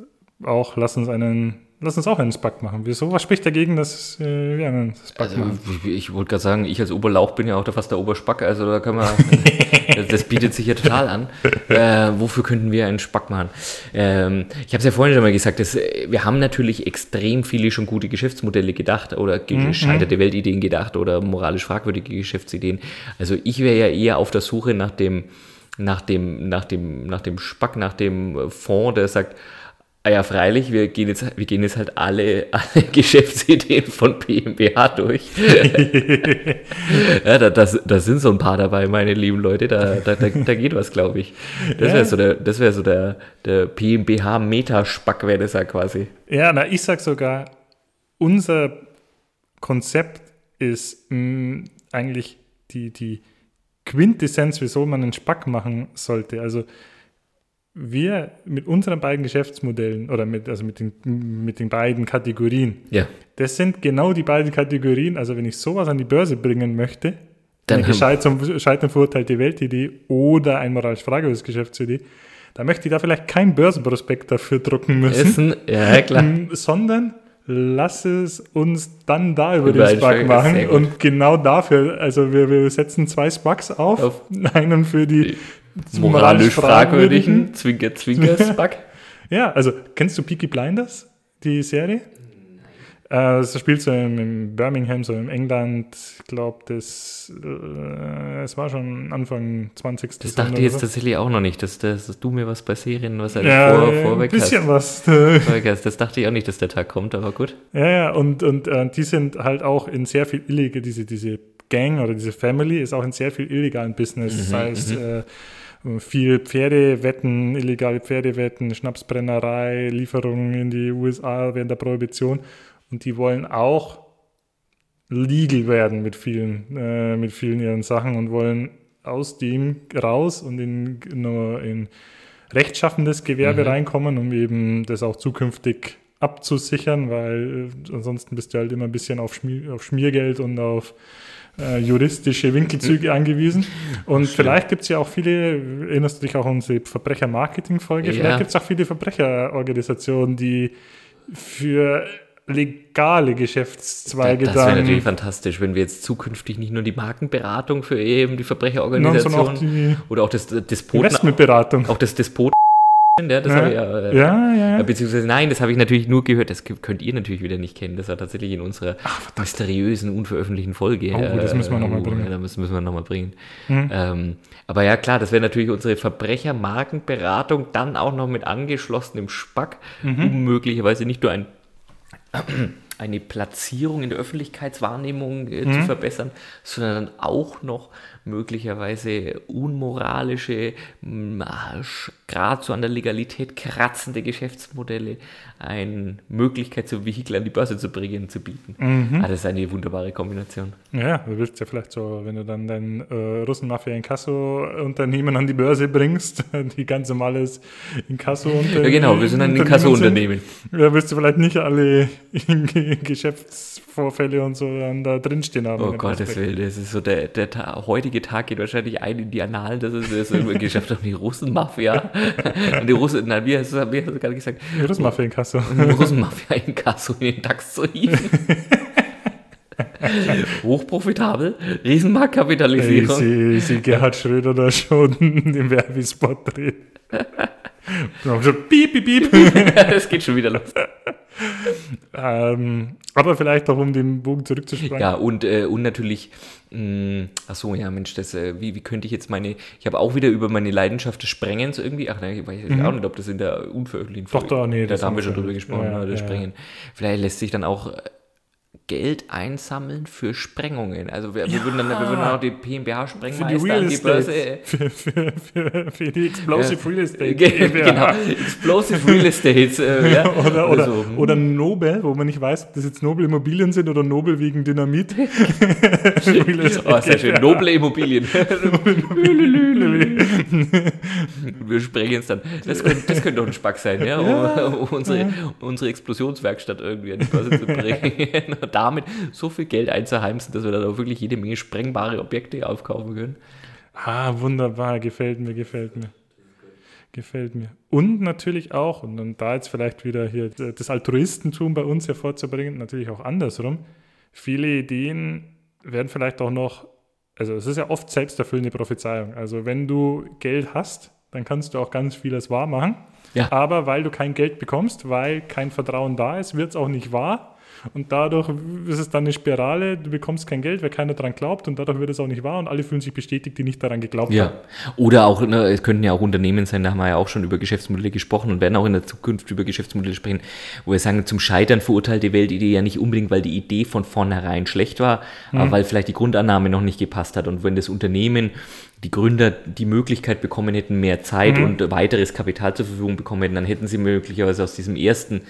auch, lass uns einen Lass uns auch einen SPAC machen. Wieso? Was spricht dagegen, dass äh, wir einen SPAC also, machen? Ich wollte gerade sagen, ich als Oberlauch bin ja auch fast der Oberspack, also da können wir, das bietet sich ja total an. Äh, wofür könnten wir einen SPAC machen? Ähm, ich habe es ja vorhin schon mal gesagt, dass, wir haben natürlich extrem viele schon gute Geschäftsmodelle gedacht oder mhm. gescheiterte Weltideen gedacht oder moralisch fragwürdige Geschäftsideen. Also ich wäre ja eher auf der Suche nach dem, nach dem, nach dem, nach dem Spack, nach dem Fonds, der sagt, Ah ja, freilich, wir gehen jetzt, wir gehen jetzt halt alle, alle Geschäftsideen von PMBH durch. ja, da, das, da sind so ein paar dabei, meine lieben Leute, da, da, da, da geht was, glaube ich. Das wäre so der, das wär so der, der PMBH-Metaspack, wäre das ja quasi. Ja, na, ich sag sogar, unser Konzept ist mh, mm, eigentlich die, die Quintessenz, wieso man einen Spack machen sollte. Also, wir mit unseren beiden Geschäftsmodellen oder mit, also mit den, mit den beiden Kategorien, ja. das sind genau die beiden Kategorien. Also wenn ich sowas an die Börse bringen möchte, dann eine Scheitern, Scheitern verurteilte Weltidee oder ein moralisch fragwürdiges Geschäftsidee, da möchte ich da vielleicht kein Börsenprospekt dafür drucken müssen. Ja, klar. Sondern lass es uns dann da über, über den Spark machen. Und genau dafür, also wir, wir setzen zwei Sparks auf, auf. einen für die moralisch fragwürdigen Zwinker, Zwinker, Spark. ja, also kennst du Peaky Blinders, die Serie? Äh, das spielt so in, Birmingham, so in England. Ich glaube, das äh, es war schon Anfang 20. Das dachte ich jetzt so. tatsächlich auch noch nicht, dass, dass, dass, du mir was bei Serien, was halt ja, vor, vorweg ein bisschen hast. was. Das dachte ich auch nicht, dass der Tag kommt, aber gut. Ja, ja, und, und äh, die sind halt auch in sehr viel illegal, diese, diese Gang oder diese Family ist auch in sehr viel illegalen Business. Mhm, das heißt, mhm. äh, viel Pferdewetten, illegale Pferdewetten, Schnapsbrennerei, Lieferungen in die USA während der Prohibition. Und die wollen auch legal werden mit vielen, äh, mit vielen ihren Sachen und wollen aus dem raus und in, nur in rechtschaffendes Gewerbe mhm. reinkommen, um eben das auch zukünftig abzusichern, weil äh, ansonsten bist du halt immer ein bisschen auf, Schmier, auf Schmiergeld und auf äh, juristische Winkelzüge angewiesen. Und Stimmt. vielleicht gibt es ja auch viele, erinnerst du dich auch an unsere Verbrecher-Marketing-Folge, ja. vielleicht gibt es auch viele Verbrecherorganisationen, die für legale Geschäftszweige das, das wäre natürlich fantastisch, wenn wir jetzt zukünftig nicht nur die Markenberatung für eben die Verbrecherorganisation auch die oder auch das Despoten Investmentberatung. auch das Despoten ja, das ja. habe ich ja, äh, ja, ja, Beziehungsweise nein, das habe ich natürlich nur gehört. Das könnt ihr natürlich wieder nicht kennen. Das war tatsächlich in unserer Ach, mysteriösen, unveröffentlichten Folge. Oh, das müssen wir nochmal bringen. Ja, das müssen wir nochmal bringen. Mhm. Ähm, aber ja, klar, das wäre natürlich unsere Verbrechermarkenberatung, dann auch noch mit angeschlossenem Spack, mhm. um möglicherweise nicht nur ein eine Platzierung in der Öffentlichkeitswahrnehmung äh, mhm. zu verbessern, sondern auch noch möglicherweise unmoralische, gerade so an der Legalität kratzende Geschäftsmodelle eine Möglichkeit, so Vehikel an die Börse zu bringen, zu bieten. Mhm. Ah, das ist eine wunderbare Kombination. Ja, du willst ja vielleicht so, wenn du dann dein äh, Russenmafia Inkasso-Unternehmen an die Börse bringst, die ganz normales Inkasso-Unternehmen. Ja, genau, wir sind ein Inkasso-Unternehmen. Da willst du vielleicht nicht alle Geschäftsvorfälle und so dann da drinstehen haben. Oh Gottes Willen, das ist so der, der Ta heutige Tag geht wahrscheinlich ein in die Annalen, dass es das irgendwie geschafft hat, die Russenmafia. und die Russen, nein, wie hast du, gerade gesagt? Die Russenmafia Inkasso. Inkasso. Russenmafia Inkasso in den DAX zu hieven. Hochprofitabel, Riesenmarktkapitalisierung. Hey, sie, sie Gerhard Schröder da schon den Werbespot dreht. schon piep, piep, piep. Es geht schon wieder los. ähm, aber vielleicht auch, um den Bogen zurückzuspringen. Ja, und, äh, und natürlich, mh, hm, ach so, ja, Mensch, das, äh, wie, wie könnte ich jetzt meine, ich habe auch wieder über meine Leidenschaft des Sprengens irgendwie, ach nein, ich weiß mhm. auch nicht, ob das in der unveröffentlichten Folge, Doch, da, nee, da haben wir schon drüber gesprochen, ja, ne, das ja, Sprengen. Vielleicht lässt sich dann auch Geld einsammeln für Sprengungen. Also wir, wir würden, dann, wir würden dann auch die PMBH-Sprengmeister Für die Real die Estate. Börse. Für, für, für, für die Explosive Real Estate. Genau, Explosive Real Estates. Äh, ja. Oder, oder, so. oder Nobel, wo man nicht weiß, ob das jetzt Nobel Immobilien sind oder Nobel wegen Dynamit. Oh, sehr schön. Noble Immobilien. Wir sprengen es dann. Das könnte, das könnte doch ein Spack sein, ja, um, um unsere, unsere Explosionswerkstatt irgendwie an die Börse zu bringen damit so viel Geld einzuheimsen, dass wir dann auch wirklich jede Menge sprengbare Objekte aufkaufen können. Ah, wunderbar, gefällt mir, gefällt mir. Gefällt mir. Und natürlich auch, und dann da jetzt vielleicht wieder hier das Altruistentum bei uns hervorzubringen, natürlich auch andersrum. Viele Ideen werden vielleicht auch noch, also es ist ja oft selbsterfüllende Prophezeiung. Also wenn du Geld hast, dann kannst du auch ganz vieles wahr machen. Ja. Aber weil du kein Geld bekommst, weil kein Vertrauen da ist, wird es auch nicht wahr. Und dadurch ist es dann eine Spirale, du bekommst kein Geld, weil keiner daran glaubt und dadurch wird es auch nicht wahr und alle fühlen sich bestätigt, die nicht daran geglaubt haben. Ja. Oder auch, ne, es könnten ja auch Unternehmen sein, da haben wir ja auch schon über Geschäftsmodelle gesprochen und werden auch in der Zukunft über Geschäftsmodelle sprechen, wo wir sagen, zum Scheitern verurteilt die Weltidee ja nicht unbedingt, weil die Idee von vornherein schlecht war, aber weil vielleicht die Grundannahme noch nicht gepasst hat. Und wenn das Unternehmen, die Gründer die Möglichkeit bekommen hätten, mehr Zeit und weiteres Kapital zur Verfügung bekommen hätten, dann hätten sie möglicherweise aus diesem ersten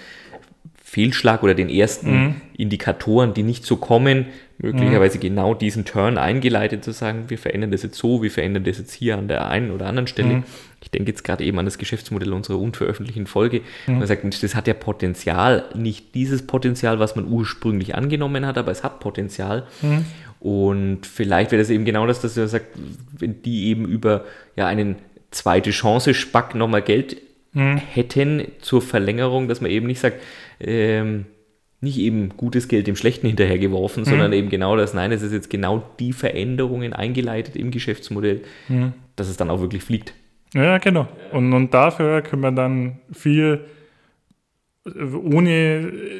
Fehlschlag oder den ersten Indikatoren, die nicht so kommen, möglicherweise genau diesen Turn eingeleitet, zu sagen, wir verändern das jetzt so, wir verändern das jetzt hier an der einen oder anderen Stelle. Ich denke jetzt gerade eben an das Geschäftsmodell unserer unveröffentlichten Folge. Man sagt, Mensch, das hat ja Potenzial, nicht dieses Potenzial, was man ursprünglich angenommen hat, aber es hat Potenzial. Und vielleicht wäre das eben genau das, dass er sagt, wenn die eben über ja, einen zweite Chance Spack nochmal Geld hätten zur Verlängerung, dass man eben nicht sagt, ähm, nicht eben gutes Geld dem Schlechten hinterhergeworfen, sondern eben genau das, nein, es ist jetzt genau die Veränderungen eingeleitet im Geschäftsmodell, dass es dann auch wirklich fliegt. Ja, genau. Und, und dafür können wir dann viel ohne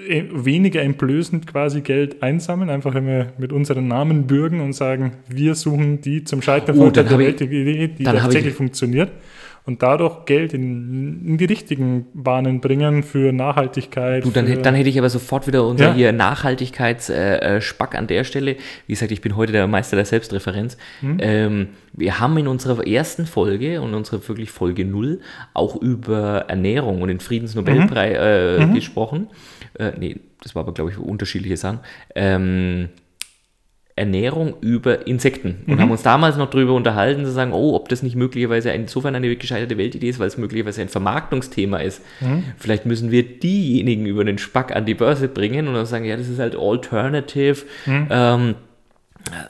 äh, weniger entblößend quasi Geld einsammeln, einfach wenn wir mit unseren Namen bürgen und sagen, wir suchen die zum Scheitern Oh, verurteilte Idee, die tatsächlich ich- funktioniert und dadurch Geld in, in die richtigen Bahnen bringen für Nachhaltigkeit. Du, dann, für, dann hätte ich aber sofort wieder unser Ja. hier Nachhaltigkeitsspack äh, Spack an der Stelle. Wie gesagt, ich bin heute der Meister der Selbstreferenz. Mhm. Ähm, wir haben in unserer ersten Folge und unserer wirklich Folge 0 auch über Ernährung und den Friedensnobelpreis äh, Mhm. gesprochen. Äh, nee, das war aber, glaube ich, unterschiedliche Sachen. Ähm, Ernährung über Insekten und haben uns damals noch darüber unterhalten, zu sagen, oh, ob das nicht möglicherweise insofern eine gescheiterte Weltidee ist, weil es möglicherweise ein Vermarktungsthema ist. Vielleicht müssen wir diejenigen über den Spack an die Börse bringen und dann sagen, ja, das ist halt alternative. Ähm,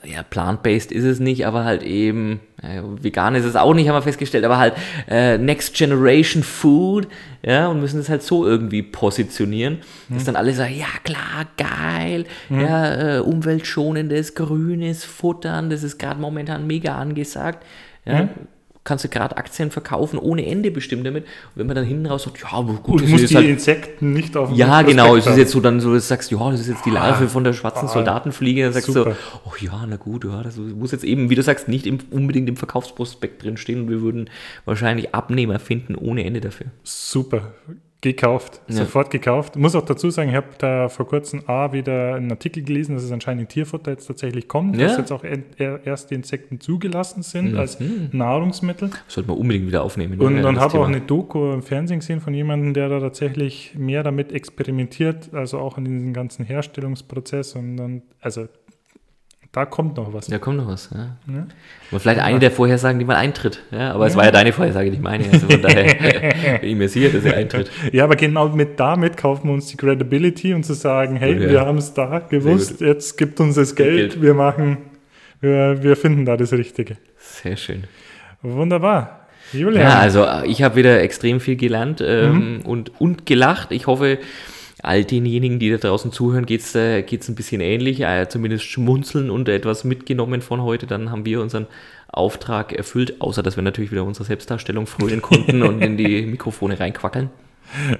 ja, plant-based ist es nicht, aber halt eben, äh, vegan ist es auch nicht, haben wir festgestellt, aber halt äh, Next Generation Food, ja, und müssen es halt so irgendwie positionieren, dass dann alle sagen, ja klar, geil, ja, äh, umweltschonendes, grünes Futtern, das ist gerade momentan mega angesagt, ja, kannst du gerade Aktien verkaufen ohne Ende bestimmt damit, und wenn man dann hinten raus sagt, ja, aber gut, du das musst die halt Insekten nicht auf dem ja, Prospekt genau. Es ist jetzt so, dann so, dass du sagst, ja, das ist jetzt die Larve von der schwarzen ah, Soldatenfliege. Dann sagst super. du, oh ja, na gut, ja, das muss jetzt eben, wie du sagst, nicht im, unbedingt im Verkaufsprospekt drinstehen und wir würden wahrscheinlich Abnehmer finden ohne Ende dafür. Super. Gekauft, Ja. sofort gekauft. Muss auch dazu sagen, ich habe da vor kurzem A wieder einen Artikel gelesen, dass es anscheinend in Tierfutter jetzt tatsächlich kommt, Ja. dass jetzt auch er- erst die Insekten zugelassen sind als Nahrungsmittel. Sollte man unbedingt wieder aufnehmen. Und dann habe auch eine Doku im Fernsehen gesehen von jemandem, der da tatsächlich mehr damit experimentiert, also auch in diesem ganzen Herstellungsprozess und dann, also da kommt noch was. Da kommt noch was. Ja. Ja. Und vielleicht eine der Vorhersagen, die mal eintritt. Ja, aber es war ja deine Vorhersage, nicht meine. Also von daher bin ich mir sicher, dass er eintritt. Ja, aber genau mit damit kaufen wir uns die Credibility und zu sagen, hey, Ja. wir haben es da gewusst, jetzt gibt uns das Geld, Geld. wir machen, wir, wir finden da das Richtige. Sehr schön. Wunderbar. Julian, Ja, also äh, ich habe wieder extrem viel gelernt ähm, und, und gelacht. Ich hoffe, all denjenigen, die da draußen zuhören, geht es äh, geht's ein bisschen ähnlich. Äh, zumindest schmunzeln und etwas mitgenommen von heute. Dann haben wir unseren Auftrag erfüllt, außer dass wir natürlich wieder unsere Selbstdarstellung frönen konnten und in die Mikrofone reinquackeln.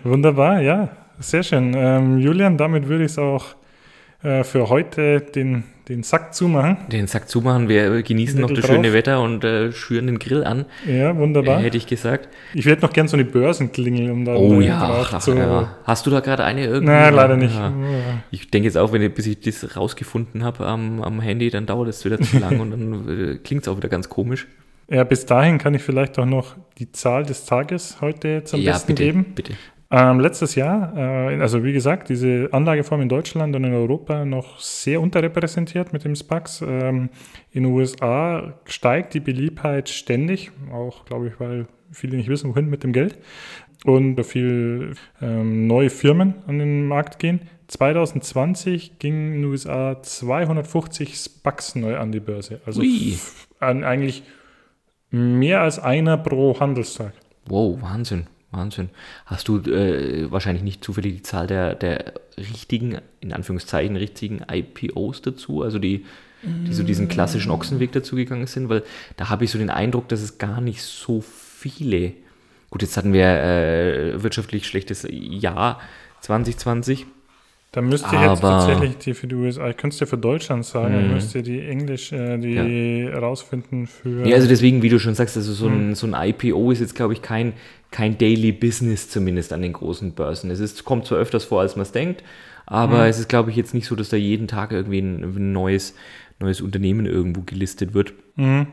wunderbar, ja, sehr schön. Ähm, Julian, damit würde ich es auch äh, für heute den, den Sack zumachen. Den Sack zumachen. Wir genießen noch das drauf. schöne Wetter und äh, schüren den Grill an. Ja, wunderbar. Äh, hätte ich gesagt. Ich hätte noch gern so eine Börsenklingel, um da oh, ja, drauf ach, zu. Ja. Hast du da gerade eine irgendwie? Nein, leider nicht. Ja. Ich denke jetzt auch, wenn ich, bis ich das rausgefunden habe am, am Handy, dann dauert es wieder zu lang und dann äh, klingt es auch wieder ganz komisch. Ja, bis dahin kann ich vielleicht auch noch die Zahl des Tages heute zum ja, Besten bitte, geben. Bitte. Ähm, letztes Jahr, äh, also wie gesagt, diese Anlageform in Deutschland und in Europa noch sehr unterrepräsentiert mit dem SPAX. Ähm, in den USA steigt die Beliebtheit ständig, auch glaube ich, weil viele nicht wissen, wohin mit dem Geld und viele ähm, neue Firmen an den Markt gehen. 2020 gingen in den USA 250 SPACs neu an die Börse. Also an, eigentlich Mehr als einer pro Handelstag. Wow, Wahnsinn, Wahnsinn. Hast du äh, wahrscheinlich nicht zufällig die Zahl der, der richtigen, in Anführungszeichen, richtigen IPOs dazu, also die, die so diesen klassischen Ochsenweg dazu gegangen sind? Weil da habe ich so den Eindruck, dass es gar nicht so viele. Gut, jetzt hatten wir äh, wirtschaftlich schlechtes Jahr 2020. Da müsst ihr jetzt tatsächlich die für die USA, ich könnte es dir für Deutschland sagen, mhm. müsst ihr die Englisch, äh, die ja. rausfinden für. Ja, also deswegen, wie du schon sagst, also so ein, mhm. so ein IPO ist jetzt, glaube ich, kein, kein Daily Business zumindest an den großen Börsen. Es ist, kommt zwar öfters vor, als man es denkt, aber mhm. es ist, glaube ich, jetzt nicht so, dass da jeden Tag irgendwie ein, ein neues, neues Unternehmen irgendwo gelistet wird. Mhm.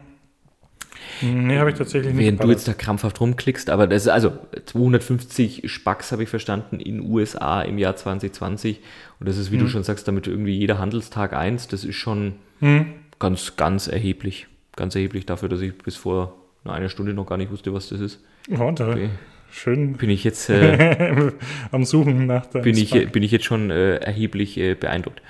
Nee, habe ich tatsächlich nicht. Während du jetzt da krampfhaft rumklickst, aber das ist also 250 Spacks habe ich verstanden in USA im Jahr 2020 und das ist, wie hm. du schon sagst, damit irgendwie jeder Handelstag eins, das ist schon hm. ganz, ganz erheblich. Ganz erheblich dafür, dass ich bis vor einer Stunde noch gar nicht wusste, was das ist. Ja, da okay. schön. Bin ich jetzt äh, am Suchen nach der bin ich, bin ich jetzt schon äh, erheblich äh, beeindruckt.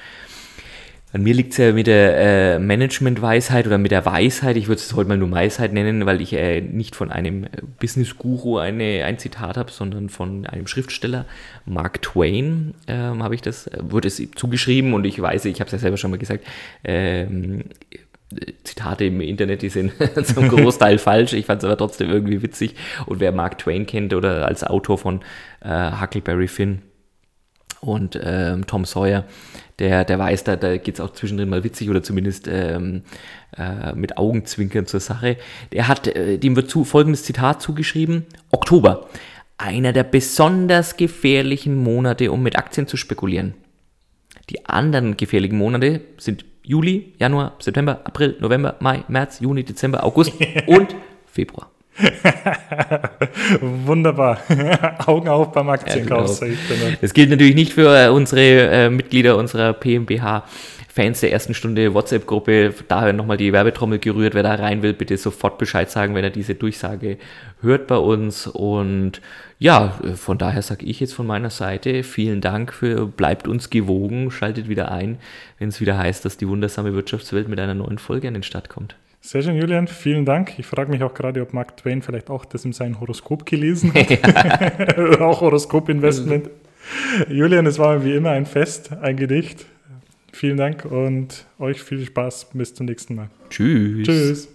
An mir liegt es ja mit der äh, Management-Weisheit oder mit der Weisheit, ich würde es heute mal nur Weisheit nennen, weil ich äh, nicht von einem Business-Guru eine, ein Zitat habe, sondern von einem Schriftsteller, Mark Twain, ähm, habe ich das, wurde es zugeschrieben und ich weiß, ich habe es ja selber schon mal gesagt, ähm, Zitate im Internet, die sind zum Großteil falsch. Ich fand es aber trotzdem irgendwie witzig. Und wer Mark Twain kennt oder als Autor von äh, Huckleberry Finn und ähm, Tom Sawyer, der, der weiß, da, da geht es auch zwischendrin mal witzig oder zumindest ähm, äh, mit Augenzwinkern zur Sache. Der hat, äh, dem wird zu, folgendes Zitat zugeschrieben: Oktober, einer der besonders gefährlichen Monate, um mit Aktien zu spekulieren. Die anderen gefährlichen Monate sind Juli, Januar, September, April, November, Mai, März, Juni, Dezember, August und Februar. Wunderbar. Augen auf beim Aktienkauf. Ja, genau. Das gilt natürlich nicht für äh, unsere äh, Mitglieder unserer PMBH. Fans der ersten Stunde WhatsApp-Gruppe, daher nochmal die Werbetrommel gerührt. Wer da rein will, bitte sofort Bescheid sagen, wenn er diese Durchsage hört bei uns. Und ja, von daher sage ich jetzt von meiner Seite vielen Dank für, bleibt uns gewogen, schaltet wieder ein, wenn es wieder heißt, dass die wundersame Wirtschaftswelt mit einer neuen Folge an den Start kommt. Sehr schön, Julian. Vielen Dank. Ich frage mich auch gerade, ob Mark Twain vielleicht auch das in seinem Horoskop gelesen hat. Oder auch Horoskop-Investment. Julian, es war wie immer ein Fest, ein Gedicht. Vielen Dank und euch viel Spaß. Bis zum nächsten Mal. Tschüss. Tschüss.